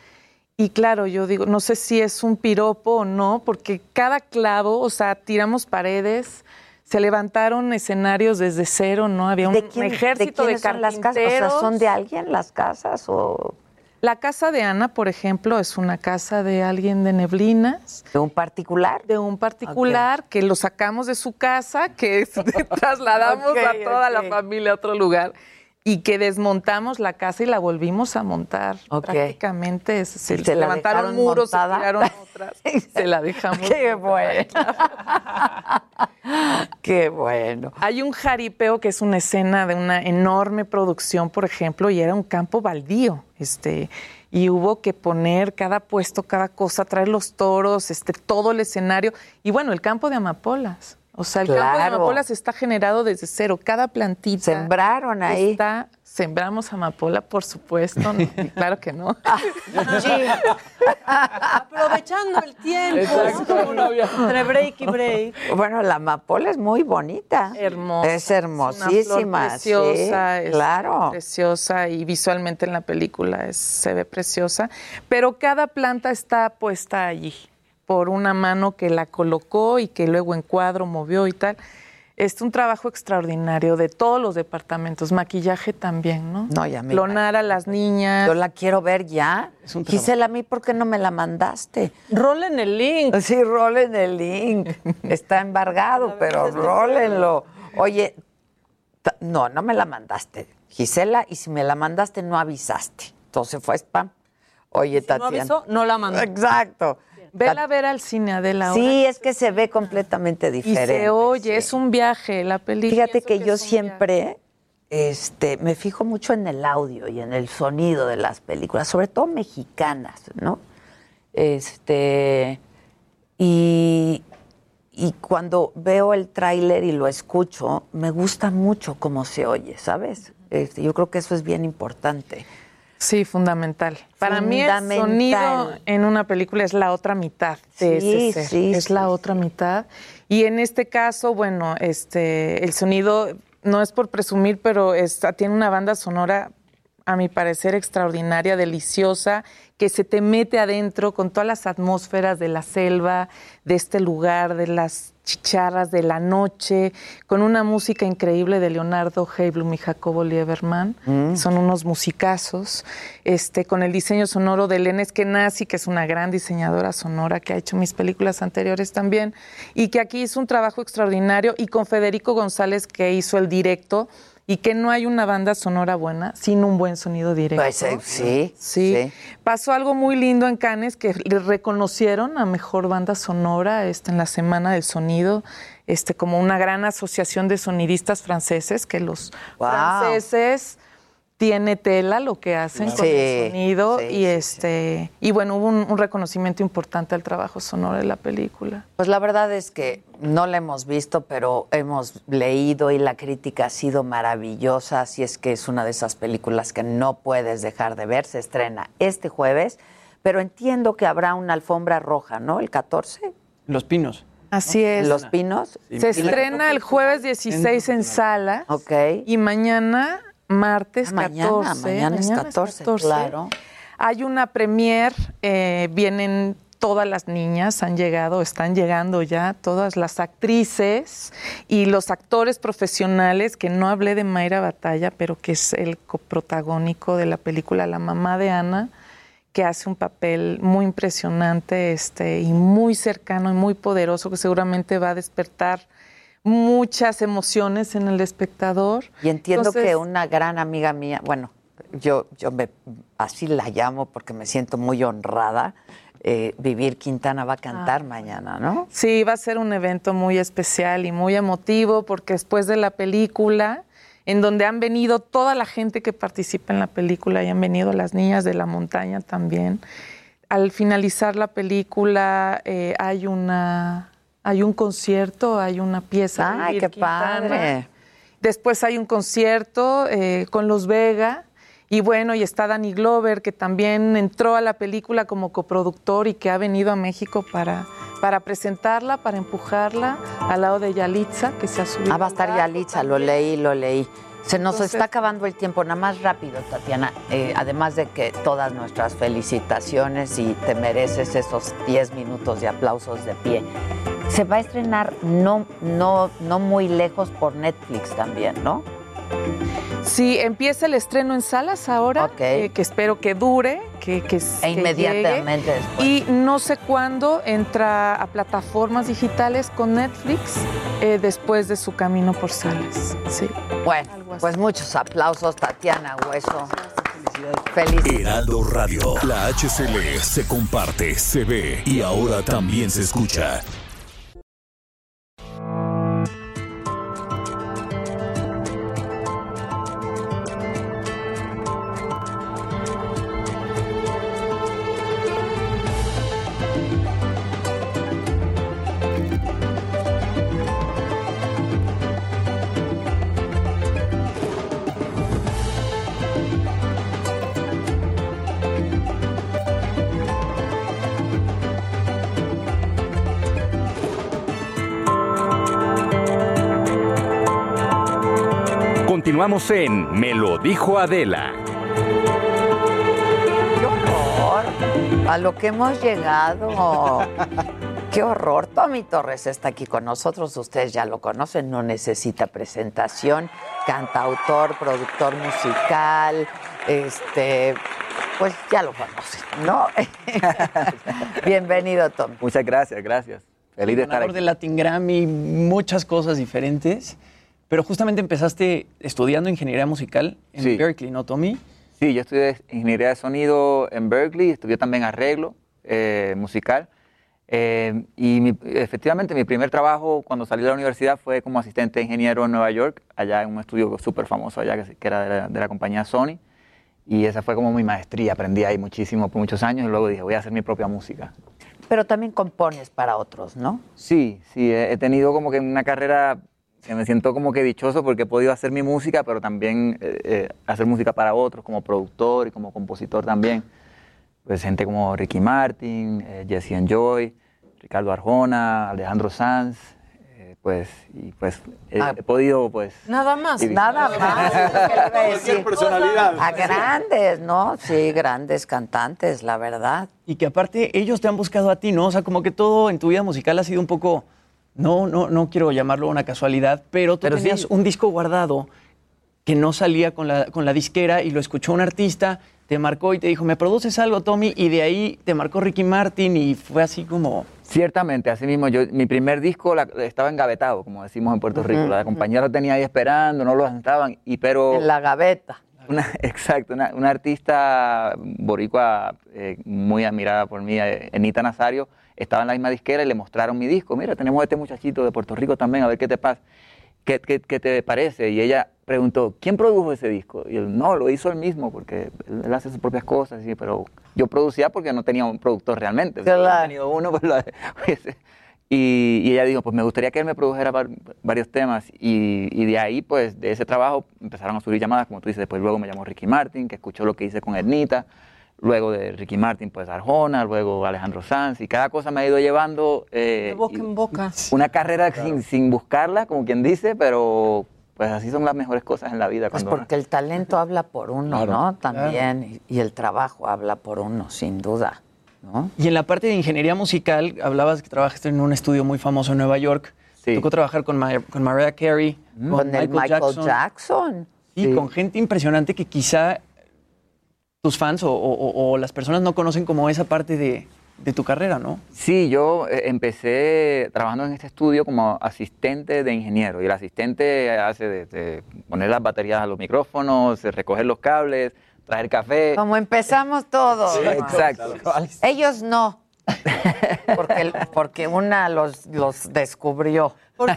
Y claro, yo digo, no sé si es un piropo o no, porque cada clavo, o sea, tiramos paredes, se levantaron escenarios desde cero, ¿no? Había un ejército de, de las casas? ¿son de alguien las casas o...? La casa de Ana, por ejemplo, es una casa de alguien de Neblinas. ¿De un particular? De un particular que lo sacamos de su casa, que trasladamos a toda la familia a otro lugar y que desmontamos la casa y la volvimos a montar. Prácticamente se, levantaron muros, se tiraron otras, se la dejamos. Qué bueno. Qué bueno. Hay un jaripeo que es una escena de una enorme producción, por ejemplo, y era un campo baldío, este, y hubo que poner cada puesto, cada cosa, traer los toros, este, todo el escenario, y bueno, el campo de amapolas. O sea, el campo de amapolas está generado desde cero. Cada plantita. Sembraron ahí. Está, sembramos amapola, por supuesto. claro que no. Aprovechando el tiempo. Entre break y break. Bueno, la amapola es muy bonita. Hermosa. Es hermosísima. preciosa. claro. Preciosa y visualmente en la película se ve preciosa. Pero cada planta está puesta allí por una mano que la colocó y que luego en cuadro movió y tal. Es un trabajo extraordinario de todos los departamentos, maquillaje también, ¿no? No, ya me Clonar a las niñas. Yo la quiero ver ya. Es un Gisela, a mí, ¿por qué no me la mandaste? Rolen el link. Sí, rolen el link. Está embargado, pero rólenlo. Oye, no, no me la mandaste, Gisela, y si me la mandaste, no avisaste. Entonces fue spam. Oye, Tatiana. No avisó, no la mandó. Exacto. Vela a ver al cine, Adela. Sí, es que se ve completamente diferente. Y se oye, es un viaje la película. Fíjate que, yo siempre este, me fijo mucho en el audio y en el sonido de las películas, sobre todo mexicanas, ¿no? Este, y, y cuando veo el tráiler y lo escucho, me gusta mucho cómo se oye, ¿sabes? Este, yo creo que eso es bien importante. Sí, fundamental. Para mí el sonido en una película es la otra mitad de ese ser. Sí, es la otra mitad. Y en este caso, bueno, este, el sonido no es por presumir, pero está, tiene una banda sonora a mi parecer extraordinaria, deliciosa, que se te mete adentro con todas las atmósferas de la selva, de este lugar, de las chicharras de la noche, con una música increíble de Leonardo Heiblum y Jacobo Lieberman, mm. son unos musicazos, este, con el diseño sonoro de Elena Eskenazi, que es una gran diseñadora sonora que ha hecho mis películas anteriores también, y que aquí hizo un trabajo extraordinario, y con Federico González, que hizo el directo, y que no hay una banda sonora buena sin un buen sonido directo. Pues, eh, sí, sí, Pasó algo muy lindo en Cannes que le reconocieron a mejor banda sonora este, en la Semana del Sonido, este, como una gran asociación de sonidistas franceses que los franceses tiene tela lo que hacen con el sonido y este y bueno hubo un, reconocimiento importante al trabajo sonoro de la película. Pues la verdad es que no la hemos visto, pero hemos leído y la crítica ha sido maravillosa, así es que es una de esas películas que no puedes dejar de ver. Se estrena este jueves, pero entiendo que habrá una alfombra roja, ¿no? El 14. Los Pinos. Así es. Los Pinos. Se estrena el jueves 16 en sala. Ok. Y mañana martes 14. Mañana, mañana es 14, claro. Hay una premier, eh, vienen todas las niñas han llegado, están llegando ya, todas las actrices y los actores profesionales, que no hablé de Mayra Batalla, pero que es el coprotagónico de la película La mamá de Ana, que hace un papel muy impresionante este, y muy cercano y muy poderoso, que seguramente va a despertar muchas emociones en el espectador. Y entiendo que una gran amiga mía, bueno, yo, yo me, así la llamo porque me siento muy honrada, eh, Vivir Quintana va a cantar ah. mañana, ¿no? Sí, va a ser un evento muy especial y muy emotivo porque después de la película, en donde han venido toda la gente que participa en la película y han venido las niñas de la montaña también, al finalizar la película eh, hay una hay un concierto, hay una pieza. ¡Ay, qué padre! Después hay un concierto eh, con Los Vega y bueno, y está Danny Glover, que también entró a la película como coproductor y que ha venido a México para, para presentarla, para empujarla, al lado de Yalitza, que se ha subido. Ah, va a estar Yalitza, lo leí, lo leí. Se nos está acabando el tiempo, nada más rápido, Tatiana. Eh, además de que todas nuestras felicitaciones y te mereces esos 10 minutos de aplausos de pie. Se va a estrenar no, no, no muy lejos por Netflix también, ¿no? Sí, empieza el estreno en salas ahora, eh, que espero que dure, que, que, e inmediatamente después. Y no sé cuándo entra a plataformas digitales con Netflix eh, después de su camino por salas. Sí. Bueno, pues muchos aplausos, Tatiana Hueso. Feliz. Heraldo Radio, la HCL se comparte, se ve y ahora también se escucha. Continuamos en Me lo dijo Adela. ¡Qué horror! A lo que hemos llegado. ¡Qué horror! Tommy Torres está aquí con nosotros. Ustedes ya lo conocen, no necesita presentación. Cantautor, productor musical, este, pues ya lo conocen, ¿no? Bienvenido, Tommy. Muchas gracias, gracias. Feliz de estar aquí. de Latin Grammy, muchas cosas diferentes. Pero justamente empezaste estudiando ingeniería musical en Berkeley, ¿no, Tommy? Sí, yo estudié ingeniería de sonido en Berkeley, estudié también arreglo eh, musical. Eh, y efectivamente mi primer trabajo cuando salí de la universidad fue como asistente de ingeniero en Nueva York, allá en un estudio súper famoso allá que, era de la, compañía Sony. Y esa fue como mi maestría, aprendí ahí muchísimo por muchos años y luego dije, voy a hacer mi propia música. Pero también compones para otros, ¿no? Sí, sí, he tenido como que una carrera que me siento como que dichoso porque he podido hacer mi música, pero también eh, eh, hacer música para otros, como productor y como compositor también. Pues gente como Ricky Martin, eh, Jesse Joy, Ricardo Arjona, Alejandro Sanz, pues, y pues ah. he, podido, pues... Nada más. Nada más. A grandes, ¿no? Sí, grandes cantantes, la verdad. Y que aparte ellos te han buscado a ti, ¿no? O sea, como que todo en tu vida musical ha sido un poco no, no, no quiero llamarlo una casualidad, pero tú tenías un disco guardado que no salía con la, con la disquera y lo escuchó un artista, te marcó y te dijo, ¿me produces algo, Tommy? Y de ahí te marcó Ricky Martin y fue así como... Ciertamente, así mismo, yo, mi primer disco estaba engavetado, como decimos en Puerto Rico. La compañía lo tenía ahí esperando, no lo estaban, y pero... En la gaveta. exacto, una, artista boricua eh, muy admirada por mí, eh, Enita Nazario, estaba en la misma disquera y le mostraron mi disco. Mira, tenemos a este muchachito de Puerto Rico también, a ver qué te pasa. ¿Qué, qué, te parece? Y ella preguntó, ¿quién produjo ese disco? Y él, no, lo hizo él mismo, porque él, hace sus propias cosas, sí, pero yo producía porque no tenía un productor realmente. Claro. tenido uno, pues y, y, ella dijo, pues me gustaría que él me produjera varios temas. Y, y, de ahí, pues, de ese trabajo empezaron a subir llamadas, como tú dices, después luego me llamó Ricky Martin, que escuchó lo que hice con Ernita luego de Ricky Martin, pues Arjona, luego Alejandro Sanz, y cada cosa me ha ido llevando... Eh, de boca en boca. Una carrera sin, sin, buscarla, como quien dice, pero pues así son las mejores cosas en la vida. Pues porque el talento habla por uno, ¿no? También, y, el trabajo habla por uno, sin duda. Y en la parte de ingeniería musical, hablabas que trabajaste en un estudio muy famoso en Nueva York. Sí. Tocó trabajar con, con Mariah Carey, mm. con, Michael, Jackson. Y con gente impresionante que quizá tus fans o, las personas no conocen como esa parte de, tu carrera, ¿no? Sí, yo eh, empecé trabajando en este estudio como asistente de ingeniero y el asistente hace de, poner las baterías a los micrófonos, recoger los cables, traer café. Como empezamos todos. exacto. Ellos no. Porque, porque una los, los descubrió. Porque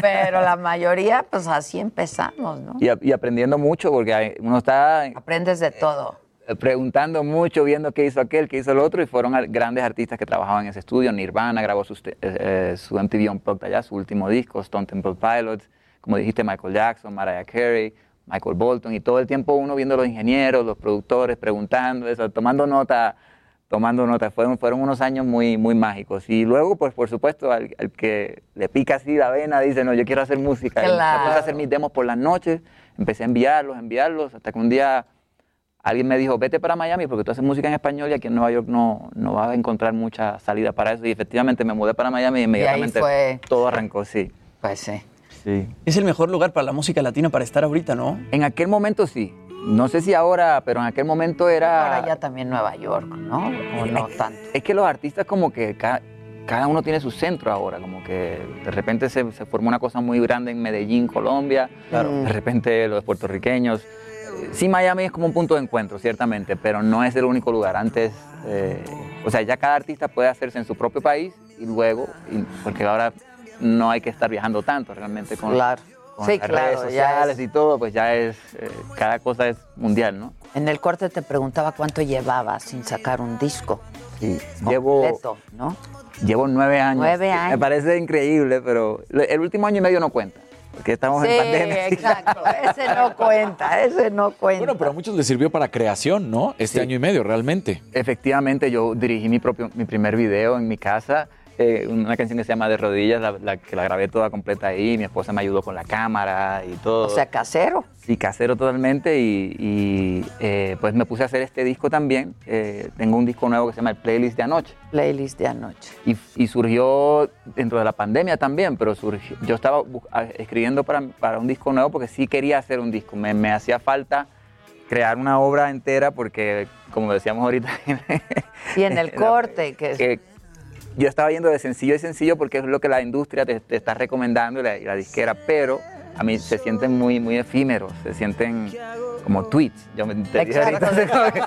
Pero la mayoría, pues así empezamos, ¿no? Y, aprendiendo mucho, porque uno está... Aprendes de todo. Eh, preguntando mucho, viendo qué hizo aquel, qué hizo el otro, y fueron grandes artistas que trabajaban en ese estudio. Nirvana grabó su, eh, eh, su MTV Unplugged allá, su último disco, Stone Temple Pilots, como dijiste, Michael Jackson, Mariah Carey, Michael Bolton, y todo el tiempo uno viendo los ingenieros, los productores, preguntando eso, tomando nota tomando notas. Fueron, fueron unos años muy, muy mágicos. Y luego, pues por supuesto, al, que le pica así la vena, dice, no, yo quiero hacer música. Claro. Y empecé a hacer mis demos por las noches, empecé a enviarlos, enviarlos, hasta que un día alguien me dijo, vete para Miami porque tú haces música en español y aquí en Nueva York no, no vas a encontrar mucha salida para eso. Y efectivamente me mudé para Miami y inmediatamente todo arrancó, sí. Pues sí. Sí. Es el mejor lugar para la música latina para estar ahorita, ¿no? En aquel momento sí. No sé si ahora, pero en aquel momento era... Ahora ya también Nueva York, ¿no? O no tanto. Es que los artistas como que cada, uno tiene su centro ahora, como que de repente se, se formó una cosa muy grande en Medellín, Colombia, de repente los puertorriqueños. Sí, Miami es como un punto de encuentro, ciertamente, pero no es el único lugar. Antes, eh, o sea, ya cada artista puede hacerse en su propio país y luego, porque ahora no hay que estar viajando tanto realmente con, claro con las redes sociales y todo, pues ya es, eh, cada cosa es mundial, ¿no? En el corte te preguntaba cuánto llevaba sin sacar un disco. Sí, llevo, ¿no? Llevo nueve años. Nueve años. Me parece increíble, pero el último año y medio no cuenta. Porque estamos en pandemia. exacto. Ese no cuenta, ese no cuenta. Bueno, pero a muchos les sirvió para creación, ¿no? Este año y medio, realmente. Efectivamente, yo dirigí mi propio, mi primer video en mi casa. Eh, una canción que se llama De Rodillas, la, que la grabé toda completa ahí, mi esposa me ayudó con la cámara y todo. O sea, casero. Sí, casero totalmente y, eh, pues me puse a hacer este disco también. Eh, tengo un disco nuevo que se llama el Playlist de Anoche. Playlist de Anoche. Y, surgió dentro de la pandemia también, pero surgió, yo estaba escribiendo para, para, un disco nuevo porque sí quería hacer un disco, me, me hacía falta crear una obra entera porque, como decíamos ahorita... y en el corte, que yo estaba yendo de sencillo y sencillo porque es lo que la industria te, está recomendando y la, disquera, pero a mí se sienten muy, muy efímeros, se sienten como tweets. Yo me,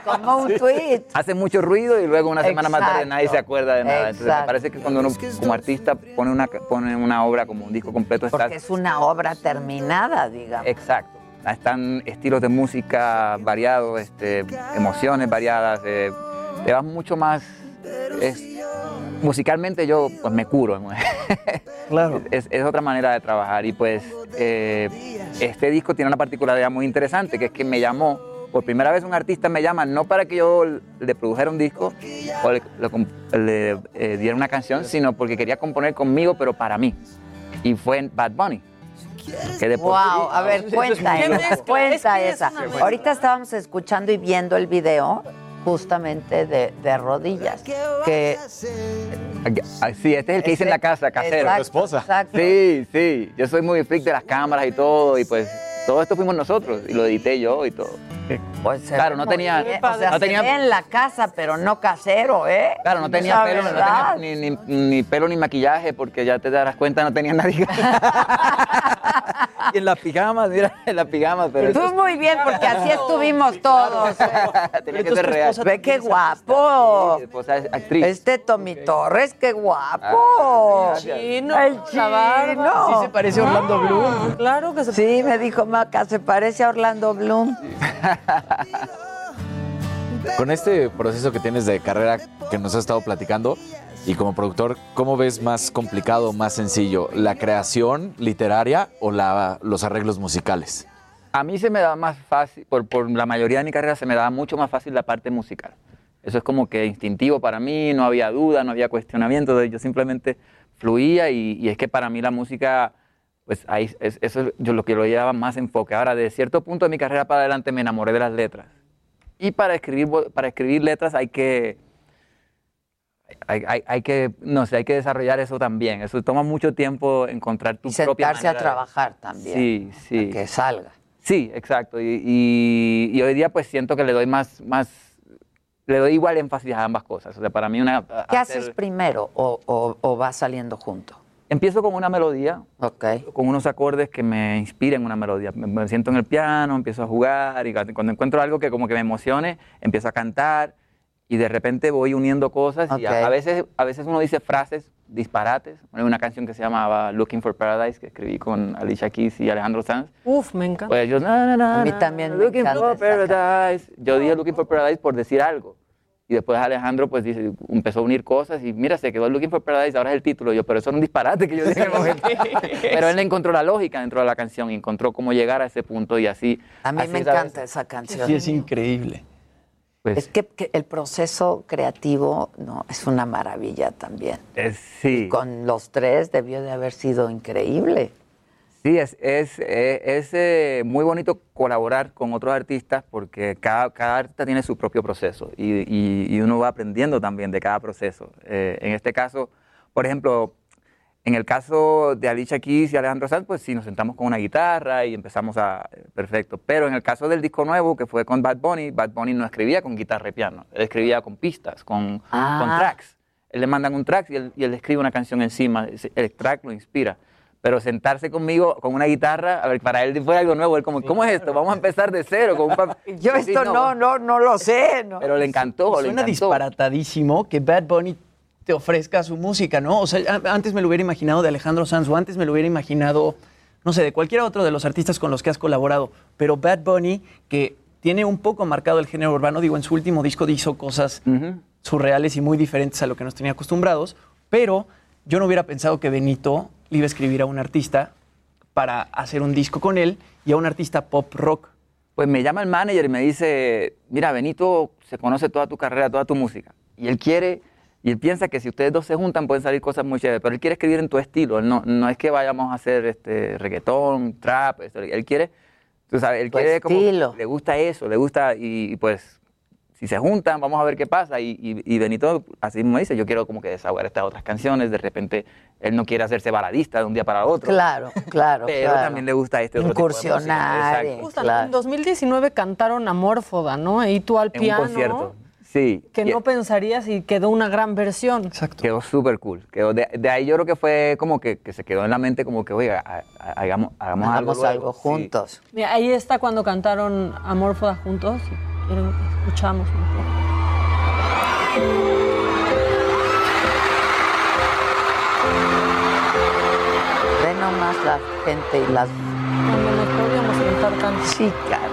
como, un tweet. Hace mucho ruido y luego una semana más tarde nadie se acuerda de nada. Entonces me parece que cuando uno como artista pone una, pone una obra como un disco completo... Porque es una obra terminada, digamos. Exacto. Están estilos de música variados, este, emociones variadas, eh, te vas mucho más musicalmente yo pues me curo. Claro. Es, otra manera de trabajar y pues eh, este disco tiene una particularidad muy interesante que es que me llamó, por primera vez un artista me llama no para que yo le produjera un disco o le, eh, diera una canción, sino porque quería componer conmigo pero para mí. Y fue en Bad Bunny. Que wow, a ver, cuenta, esa, cuenta esa. Ahorita estábamos escuchando y viendo el video justamente de, rodillas. Que Sí, este es el que hice en la casa, casero. tu esposa. Sí, sí. Yo soy muy freak de las cámaras y todo, y pues todo esto fuimos nosotros, y lo edité yo y todo. Pues claro, no tenía, o sea, no tenía en la casa, pero no casero, ¿eh? Claro, no tenía pelo, no tenía ni, ni, ni, pelo ni maquillaje, porque ya te darás cuenta, no tenía nadie. y en las pijamas, mira, en las pijamas. Pero Tú muy bien, porque así estuvimos todos. tenía que ser real. Ve qué guapo. Sí, esposa es actriz. Este Tommy Torres, qué guapo. Ah, chino, el chino. Sí se parece a Orlando Bloom. Claro que se Sí, me dijo Maca, se parece a Orlando Bloom. Con este proceso que tienes de carrera que nos has estado platicando y como productor, ¿cómo ves más complicado, más sencillo, la creación literaria o los arreglos musicales? A mí se me da más fácil, por, la mayoría de mi carrera se me da mucho más fácil la parte musical. Eso es como que instintivo para mí, no había duda, no había cuestionamiento, yo simplemente fluía y es que para mí la música pues ahí eso es yo lo que lo llevaba más enfoque. Ahora, de cierto punto de mi carrera para adelante me enamoré de las letras. Y para escribir, para escribir letras hay que, hay, hay, hay, que, no sé, hay que desarrollar eso también. Eso toma mucho tiempo encontrar tu y propia sentarse a trabajar también. Sí, sí. Que salga. Sí, exacto. Y, y- y hoy día pues siento que le doy más, más, le doy igual énfasis a ambas cosas. O sea, para mí una... ¿Qué hacer- haces primero o, o, o va saliendo junto? Empiezo con una melodía, okay. con unos acordes que me inspiren una melodía. Me, me siento en el piano, empiezo a jugar y cuando encuentro algo que como que me emocione, empiezo a cantar y de repente voy uniendo cosas y a, a veces, a veces uno dice frases disparates. Hay una canción que se llamaba Looking for Paradise que escribí con Alicia Keys y Alejandro Sanz. Uf, me encanta. Pues yo, na, na, na, A mí na, también me Looking encanta for Paradise. Yo dije Looking for Paradise por decir algo. Y después Alejandro pues dice, empezó a unir cosas y mira, se quedó Looking for Paradise, ahora es el título. Yo, pero eso era un disparate que yo dije en el momento. pero él encontró la lógica dentro de la canción y encontró cómo llegar a ese punto y así. A mí así me encanta esa canción. Sí, es increíble. Pues, Es que, que el proceso creativo no es una maravilla también. Es, sí. Con los tres debió de haber sido increíble. Sí, es, es, es- es, eh, muy bonito colaborar con otros artistas porque cada, cada artista tiene su propio proceso y, y- y uno va aprendiendo también de cada proceso. Eh, en este caso, por ejemplo, en el caso de Alicia Keys y Alejandro Sanz, pues sí, nos sentamos con una guitarra y empezamos a... Perfecto. Pero en el caso del disco nuevo, que fue con Bad Bunny, Bad Bunny no escribía con guitarra y piano, él escribía con pistas, con, Ah. con tracks. Él le mandan un track y él, y él escribe una canción encima, el track lo inspira. Pero sentarse conmigo con una guitarra, a ver, para él fue algo nuevo, él como, ¿cómo es esto? Vamos a empezar de cero. Con un Yo Sí, esto no, no, no lo sé. No. Pero le encantó, le Suena encantó. disparatadísimo que Bad Bunny te ofrezca su música, ¿no? O sea, antes me lo hubiera imaginado de Alejandro Sanz o antes me lo hubiera imaginado, no sé, de cualquier otro de los artistas con los que has colaborado. Pero Bad Bunny, que tiene un poco marcado el género urbano, digo, en su último disco hizo cosas surreales y muy diferentes a lo que nos tenía acostumbrados, pero yo no hubiera pensado que Benito le iba a escribir a un artista para hacer un disco con él y a un artista pop rock. Pues me llama el manager y me dice, mira, Benito se conoce toda tu carrera, toda tu música. Y él quiere, y él piensa que si ustedes dos se juntan pueden salir cosas muy chéveres, pero él quiere escribir en tu estilo. Él no, no es que vayamos a hacer este, reggaetón, trap, esto, él quiere, tú sabes, él Tu quiere como, estilo. le gusta eso, le gusta, y, y pues si se juntan, vamos a ver qué pasa. Y, y- y Benito así me dice, yo quiero como que desahogar estas otras canciones, de repente él no quiere hacerse baladista de un día para otro. Claro, claro. Pero claro. también le gusta este otro tipo de. Incursionar. Exacto. Justo, En 2019 cantaron Amórfoda, ¿no? Ahí tú al En un piano. concierto. Sí. Que Y- no pensarías y quedó una gran versión. Exacto. Quedó súper cool. Quedó de, de ahí yo creo que fue como que, que se quedó en la mente como que, oiga, ha- ha- hagamos, hagamos, Hagamos algo, algo luego. Sí. juntos. Mira, ahí está cuando cantaron Amórfoda juntos. Quieren, escuchamos un poco. Ve nomás la gente y las... Cuando nos podíamos sentar tanto. Sí, cara.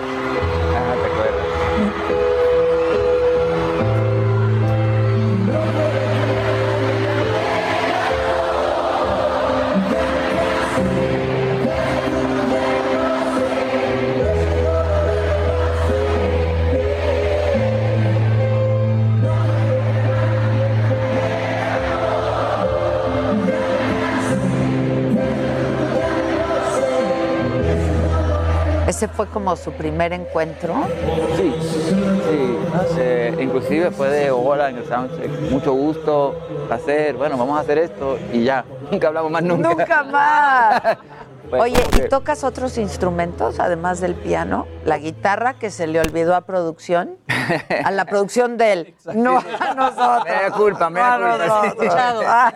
Ese fue como su primer encuentro. Sí, sí. Eh, inclusive fue de hola en el soundcheck. Mucho gusto, placer. Bueno, vamos a hacer esto y ya. Nunca hablamos más nunca. Nunca más. Oye, que- ¿y tocas otros instrumentos además del piano? La guitarra que se le olvidó a producción. A la producción de él. No a nosotros. Me da culpa, me da culpa. nosotros. Ah,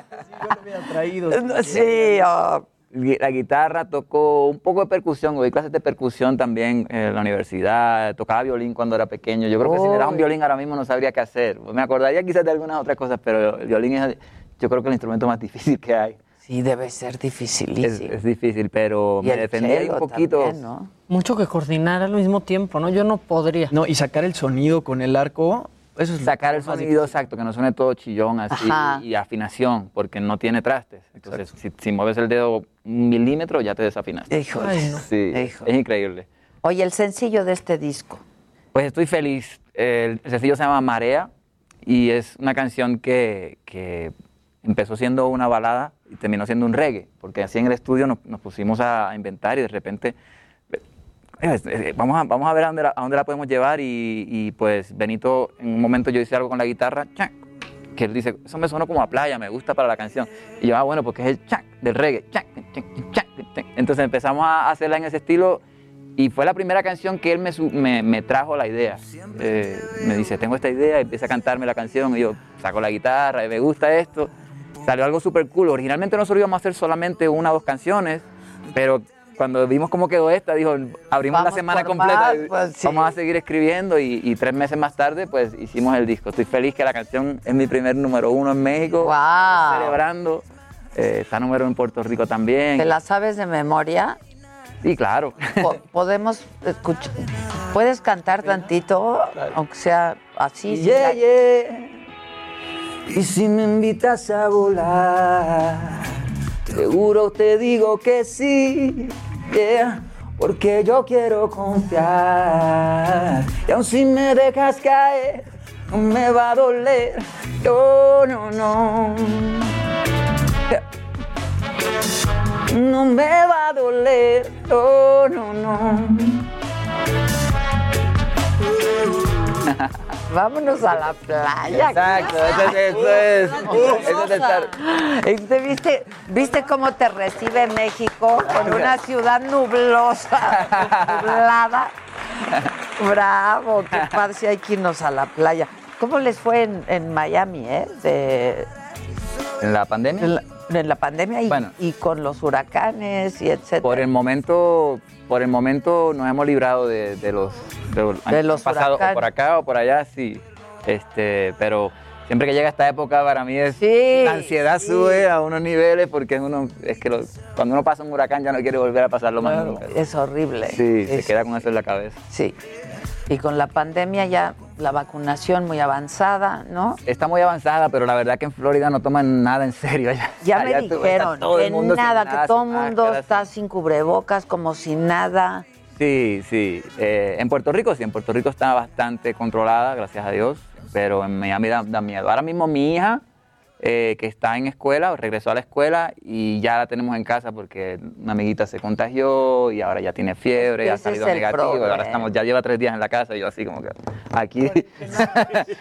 Sí, oh. La guitarra tocó un poco de percusión, doy clases de percusión también en la universidad, tocaba violín cuando era pequeño. Yo creo que si me das un violín ahora mismo no sabría qué hacer. Me acordaría quizás de algunas otras cosas, pero el violín es, yo creo que el instrumento más difícil que hay. Sí, debe ser dificilísimo. es difícil, pero Y me defendí un poquito. también, ¿no? Mucho que coordinar al mismo tiempo, ¿no? Yo no podría. No, y sacar el sonido con el arco, eso es Sacar el sonido exacto, que no suene todo chillón así Ajá. y afinación, porque no tiene trastes. Entonces, si, si mueves el dedo un milímetro, ya te desafinaste. Híjole. Ay, no. Sí, Híjole. es increíble. Oye, el sencillo de este disco. Pues estoy feliz. El sencillo se llama Marea y es una canción que, que empezó siendo una balada y terminó siendo un reggae, porque así en el estudio nos, nos pusimos a inventar y de repente vamos, a, vamos a ver a dónde, la, a dónde la podemos llevar y, y, pues Benito, en un momento yo hice algo con la guitarra, chac, que él dice, eso me sonó como a playa, me gusta para la canción. Y yo, ah, bueno, porque es el chac del reggae, chac, chac. Entonces empezamos a hacerla en ese estilo y fue la primera canción que él me, me, me trajo la idea. Eh, me dice, tengo esta idea, y empieza a cantarme la canción y yo saco la guitarra y me gusta esto. Salió algo súper cool. Originalmente nosotros íbamos a hacer solamente una o dos canciones, pero cuando vimos cómo quedó esta, dijo, abrimos Vamos la semana completa, más, pues, sí. vamos a seguir escribiendo y, y tres meses más tarde pues hicimos el disco. Estoy feliz que la canción es mi primer número uno en México, Wow. celebrando. Eh, está número en Puerto Rico también. ¿Te la sabes de memoria? Sí, claro. Po- Podemos escuchar. ¿Puedes cantar tantito? Aunque sea así. Yeah, yeah. Y si me invitas a volar, seguro te digo que sí, porque yo quiero confiar. Y aun si me dejas caer, no me va a doler. No, no, no. No me va a doler. No, no, no. Vámonos a la playa. Exacto, eso es, eso es, eso es de estar. Este, ¿Viste, ¿Viste cómo te recibe México con una ciudad nublosa, nublada? Bravo, qué padre, si hay que irnos a la playa. ¿Cómo les fue en, en Miami, eh? De- ¿En la pandemia? en, la, en la pandemia y, Bueno. y con los huracanes y etcétera. Por el momento, por el momento nos hemos librado de, de los de los, De los pasados, o por acá o por allá, sí. Este, pero siempre que llega esta época para mí es la ansiedad sí. sube a unos niveles porque uno es que lo- cuando uno pasa un huracán ya no quiere volver a pasarlo más nunca. Es horrible. Sí, se queda con eso en la cabeza. Sí. Y con la pandemia ya la vacunación muy avanzada, ¿no? Está muy avanzada, pero la verdad que en Florida no toman nada en serio. Allá, Ya me allá dijeron que nada, que todo el mundo máscaras. está sin cubrebocas, como si nada. Sí, sí. Eh, en Puerto Rico sí, en Puerto Rico está bastante controlada, gracias a Dios, pero en Miami da, da miedo. Ahora mismo mi hija, eh, que está en escuela, regresó a la escuela y ya la tenemos en casa porque una amiguita se contagió y ahora ya tiene fiebre, ya ha Ese es salido negativo, y ahora estamos, ya lleva tres días en la casa y yo así como que aquí.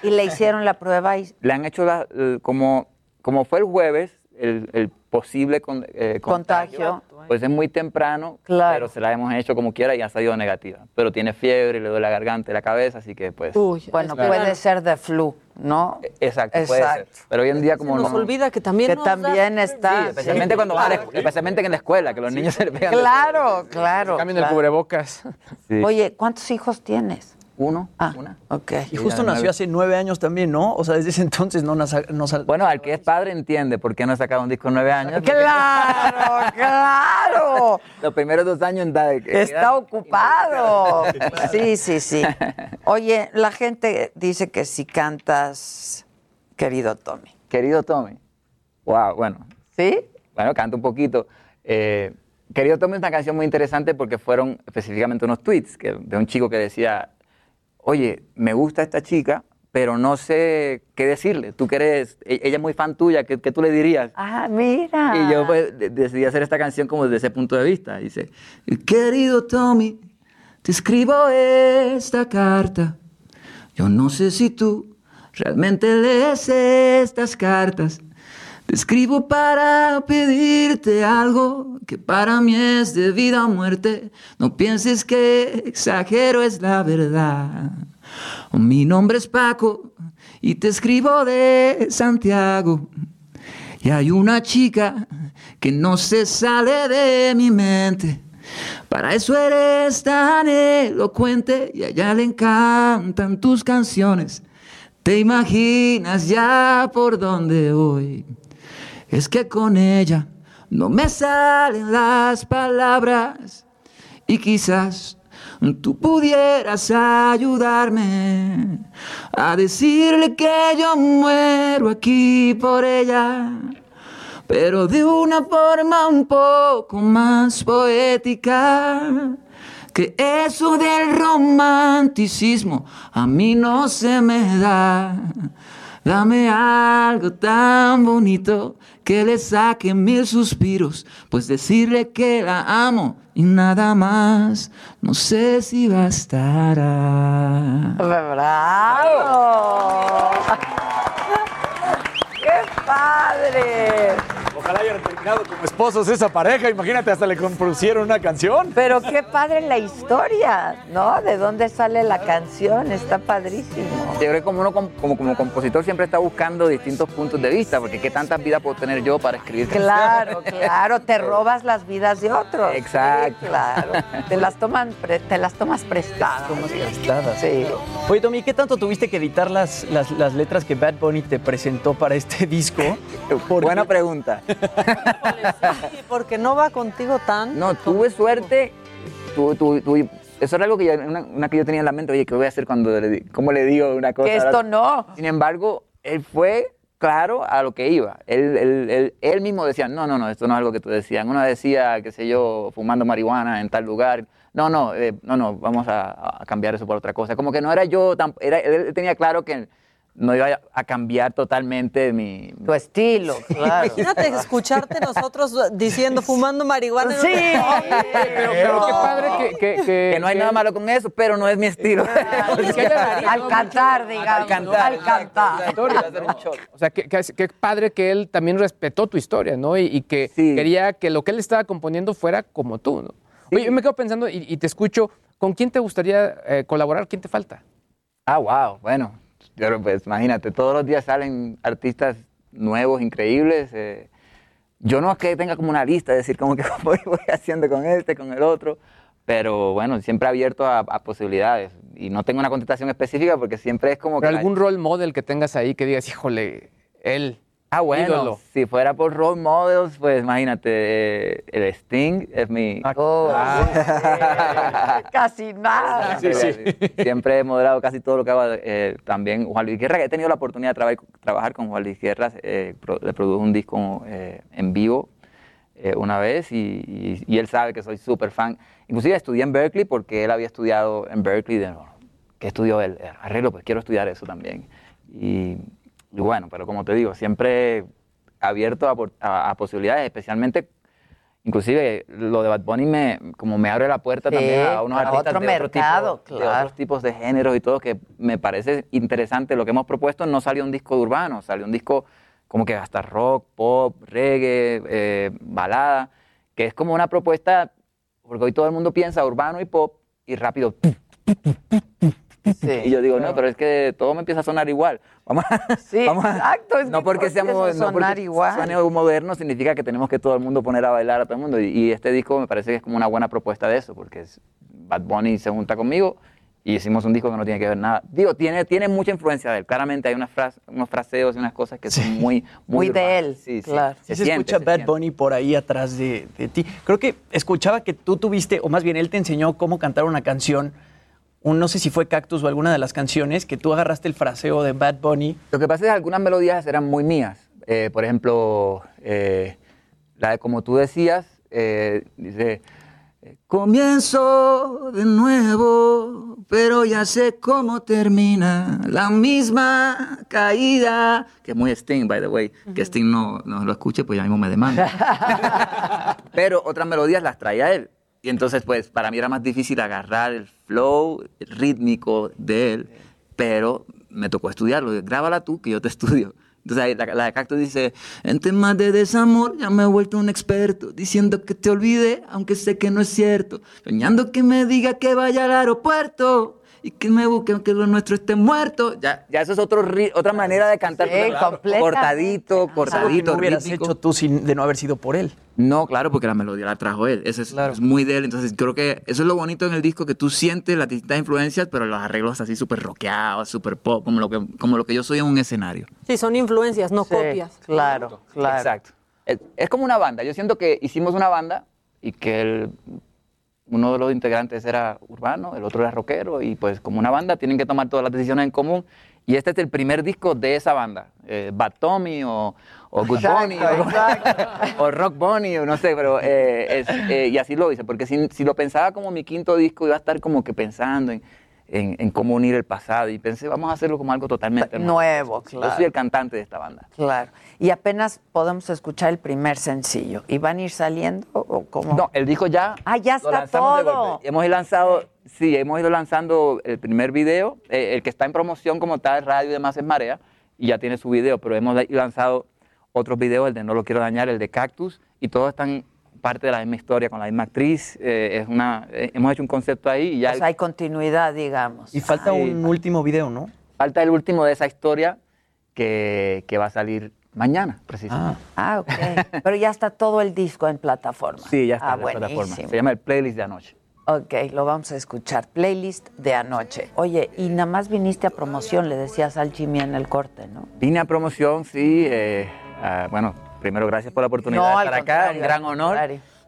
Y le hicieron la prueba y le han hecho la- eh, como, como fue el jueves, el, el posible con- eh, Contagio. pues es muy temprano, Claro. pero se la hemos hecho como quiera y ha salido negativa. Pero tiene fiebre, le duele la garganta y la cabeza, así que pues... bueno, Claro. puede ser de flu, ¿no? Exacto, puede ser. Exacto. Pero hoy en día como nos no... olvida que también Que nos da- también está. Sí, especialmente sí, cuando claro. escu- especialmente en la escuela, que los niños se le pegan. de Claro, claro. Cambien el cubrebocas. Sí. Oye, ¿cuántos hijos tienes? Uno, Ah, una. ok. Y justo nació hace nueve años también, ¿no? O sea, desde ese entonces no nos... nos Bueno, al que es padre entiende por qué no ha sacado un disco en nueve años. ¡Claro, claro! Los primeros dos años está, Está ocupado. Sí, sí, sí. Oye, la gente dice que si cantas, querido Tommy. Querido Tommy. Wow, bueno. ¿Sí? Bueno, canto un poquito. Eh, Querido Tommy es una canción muy interesante porque fueron específicamente unos tweets que, de un chico que decía, oye, me gusta esta chica, pero no sé qué decirle. Tú que eres, e- ella es muy fan tuya, ¿qué, qué tú le dirías? Ah, mira. Y yo pues de- decidí hacer esta canción como desde ese punto de vista. Dice, querido Tommy, te escribo esta carta. Yo no sé si tú realmente lees estas cartas. Te escribo para pedirte algo que para mí es de vida o muerte. No pienses que exagero, es la verdad. Mi nombre es Paco y te escribo de Santiago. Y hay una chica que no se sale de mi mente. Para eso eres tan elocuente y a ella le encantan tus canciones. Te imaginas ya por dónde voy. Es que con ella no me salen las palabras y quizás tú pudieras ayudarme a decirle que yo muero aquí por ella, pero de una forma un poco más poética. Que eso del romanticismo a mí no se me da. Dame algo tan bonito que le saque mil suspiros, pues decirle que la amo y nada más, no sé si bastará. ¡Bravo! ¡Qué padre! Ojalá terminado como esposos esa pareja. Imagínate, hasta le compusieron una canción. Pero qué padre la historia, ¿no? ¿De dónde sale la canción? Está padrísimo. Yo creo que como uno como, como, compositor siempre está buscando distintos puntos de vista, porque qué tantas vidas puedo tener yo para escribir Claro, claro, te robas las vidas de otros. Exacto. Sí, claro. Te las toman, pre- te las tomas prestadas. Tomas prestadas. Sí. Oye, Tommy, ¿qué tanto tuviste que editar las, las, las letras que Bad Bunny te presentó para este disco? Buena pregunta. Sí, porque no va contigo tan. No, tuve suerte. Tu, tu, tu- eso era algo que yo, una, una que yo tenía en la mente. Oye, ¿qué voy a hacer cuando le ¿Cómo le digo una cosa? Que esto no. Sin embargo, él fue claro a lo que iba. Él, él- él- él mismo decía, no, no, no, esto no es algo que tú decías. Uno decía, qué sé yo, fumando marihuana en tal lugar. No, no, eh, no, no, vamos a, a cambiar eso por otra cosa. Como que no era yo, tan, era, él tenía claro que no iba a- cambiar totalmente mi... Tu estilo, claro. Imagínate escucharte nosotros diciendo fumando marihuana. Sí. Pero, pero qué padre que, que, que- Que no hay nada malo con eso, pero no es mi estilo. Al cantar, digamos. Al cantar, Al cantar. O sea, que padre que él también respetó tu historia, ¿no? Y, y que quería que lo que él estaba componiendo fuera como tú, ¿no? Oye, yo me quedo pensando y, y te escucho, ¿con quién te gustaría eh, colaborar? ¿Quién te falta? Ah, wow, bueno, pero pues imagínate, todos los días salen artistas nuevos, increíbles. eh, yo no es que tenga como una lista, decir como que voy, voy haciendo con este, con el otro, pero bueno, siempre abierto a, a posibilidades. Y no tengo una contestación específica porque siempre es como que... ¿Pero la- algún role model que tengas ahí que digas, híjole, él, Ah, bueno, ídolo? si fuera por role models, pues imagínate, eh, el Sting es mi... Oh, Casi nada. Siempre he moderado casi todo lo que hago. eh, también Juan Luis Guerra, que he tenido la oportunidad de traba- trabajar con Juan Luis Guerra, eh, pro- le produjo un disco eh, en vivo una vez y, y- y él sabe que soy súper fan. Inclusive estudié en Berkeley porque él había estudiado en Berkeley, de, que estudió el arreglo, pues quiero estudiar eso también. Y, y bueno, pero como te digo, siempre abierto a, a- a posibilidades, especialmente Inclusive lo de Bad Bunny me, como me abre la puerta Sí, también a unos a artistas otro de, otro mercado, de claro. otros tipos de géneros y todo que me parece interesante. Lo que hemos propuesto no salió un disco de urbano, salió un disco como que hasta rock, pop, reggae, eh, balada, que es como una propuesta, porque hoy todo el mundo piensa urbano y pop y rápido. Y yo digo, no, pero es que todo me empieza a sonar igual. Vamos a, Sí, vamos a- exacto. es no que porque seamos no sonar porque igual. suene moderno significa que tenemos que todo el mundo poner a bailar a todo el mundo y, y este disco me parece que es como una buena propuesta de eso porque es, Bad Bunny se junta conmigo y hicimos un disco que no tiene que ver nada digo tiene tiene mucha influencia de él claramente hay unas fras- unos fraseos y unas cosas que son muy muy, Muy de él, sí, sí. claro. Sí se, siente, escucha se Bad siente. Bunny por ahí atrás de, de ti. Creo que escuchaba que tú tuviste, o más bien él te enseñó cómo cantar una canción. Un, no sé si fue Cactus o alguna de las canciones, que tú agarraste el fraseo de Bad Bunny. Lo que pasa es que algunas melodías eran muy mías. Eh, por ejemplo, eh, la de como tú decías, eh, dice, comienzo de nuevo, pero ya sé cómo termina la misma caída. Que es muy Sting, by the way. Que Sting no, no lo escuche, pues ya mismo me demanda. pero otras melodías las traía él. Y entonces, pues, para mí era más difícil agarrar el flow rítmico de él, pero me tocó estudiarlo. Grábala tú, que yo te estudio. Entonces, ahí la, la de Cactus dice, en temas de desamor ya me he vuelto un experto, diciendo que te olvidé, aunque sé que no es cierto, soñando que me diga que vaya al aeropuerto y que me busque aunque lo nuestro esté muerto. Ya, ya eso es otro otra manera de cantar. Sí, Claro, completamente. cortadito, Algo que cortadito, no hubieras rítmico. hecho tú sin, de no haber sido por él. No, claro, porque la melodía la trajo él. Eso es, es muy de él. Entonces, creo que eso es lo bonito en el disco, que tú sientes las distintas influencias, pero los arreglos así súper rockeados, súper pop, como lo, que, como lo que yo soy en un escenario. Sí, son influencias, no Sí, copias. Claro, claro. Exacto. Es, es como una banda. Yo siento que hicimos una banda y que el- uno de los integrantes era urbano, el otro era rockero, y pues como una banda tienen que tomar todas las decisiones en común. Y este es el primer disco de esa banda. Eh, Bad Tommy o, o Good Bunny o, o Rock Bunny o no sé, pero eh, es, eh, y así lo hice, porque si, si lo pensaba como mi quinto disco iba a estar como que pensando en, en, cómo unir el pasado y pensé, vamos a hacerlo como algo totalmente nuevo. claro. Yo soy el cantante de esta banda. Claro. Y apenas podemos escuchar el primer sencillo. ¿Y van a ir saliendo o cómo? No, el disco ya. Ah, ya está todo. Hemos lanzado, sí, hemos ido lanzando el primer video, eh, el que está en promoción como tal, radio y demás es Marea, y ya tiene su video, pero hemos lanzado otros videos, el de No lo quiero dañar, el de Cactus, y todos están parte de la misma historia, con la misma actriz. Eh, es una, eh, hemos hecho un concepto ahí y ya... hay continuidad, digamos. Y falta un último video, ¿no? Falta el último de esa historia que, que va a salir mañana, precisamente. Ah. ah, ok. Pero ya está todo el disco en plataforma. Sí, ya está ah, en plataforma. Se llama el Playlist de Anoche. Ok, lo vamos a escuchar. Playlist de anoche. Oye, y nada más viniste a promoción, le decías al Jimmy en el corte, ¿no? Vine a promoción, sí. Eh, bueno, primero gracias por la oportunidad de estar acá, un gran honor.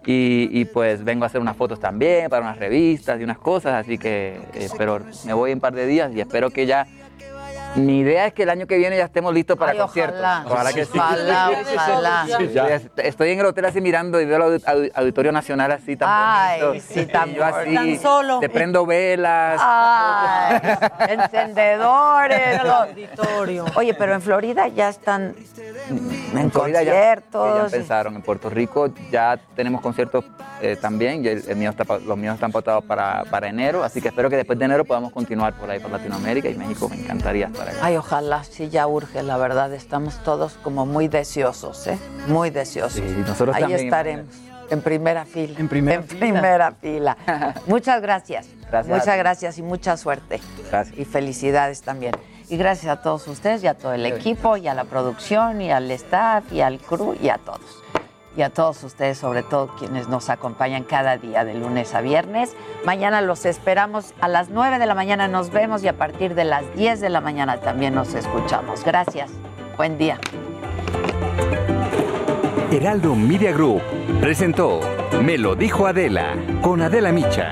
Y, y, pues vengo a hacer unas fotos también para unas revistas y unas cosas, así que eh, pero me voy en un par de días y espero que ya mi idea es que el año que viene ya estemos listos para conciertos. Ojalá. que sí. Ojalá, ojalá. Estoy en el hotel así mirando y veo el Auditorio Nacional así tan Ay, sí, tan, yo así, tan solo. Te prendo velas. Ay, encendedores. El auditorio. Oye, pero en Florida ya están en, conciertos. Ya, empezaron. En Puerto Rico ya tenemos conciertos eh, también. Y el, mío está, los míos están pautados para, para enero. Así que espero que después de enero podamos continuar por ahí, por Latinoamérica y México. Me encantaría Ay, ojalá, sí, ya urge, la verdad. Estamos todos como muy deseosos, ¿eh? Muy deseosos. Sí, nosotros Ahí también. estaremos. En primera fila. En primera en primera fila. Muchas gracias. Gracias. Muchas gracias y mucha suerte. Gracias. Y felicidades también. Y gracias a todos ustedes y a todo el equipo y a la producción y al staff y al crew y a todos y a todos ustedes, sobre todo quienes nos acompañan cada día de lunes a viernes. Mañana los esperamos a las 9 de la mañana, nos vemos y a partir de las 10 de la mañana también nos escuchamos. Gracias. Buen día. Heraldo Media Group presentó Me lo dijo Adela con Adela Micha.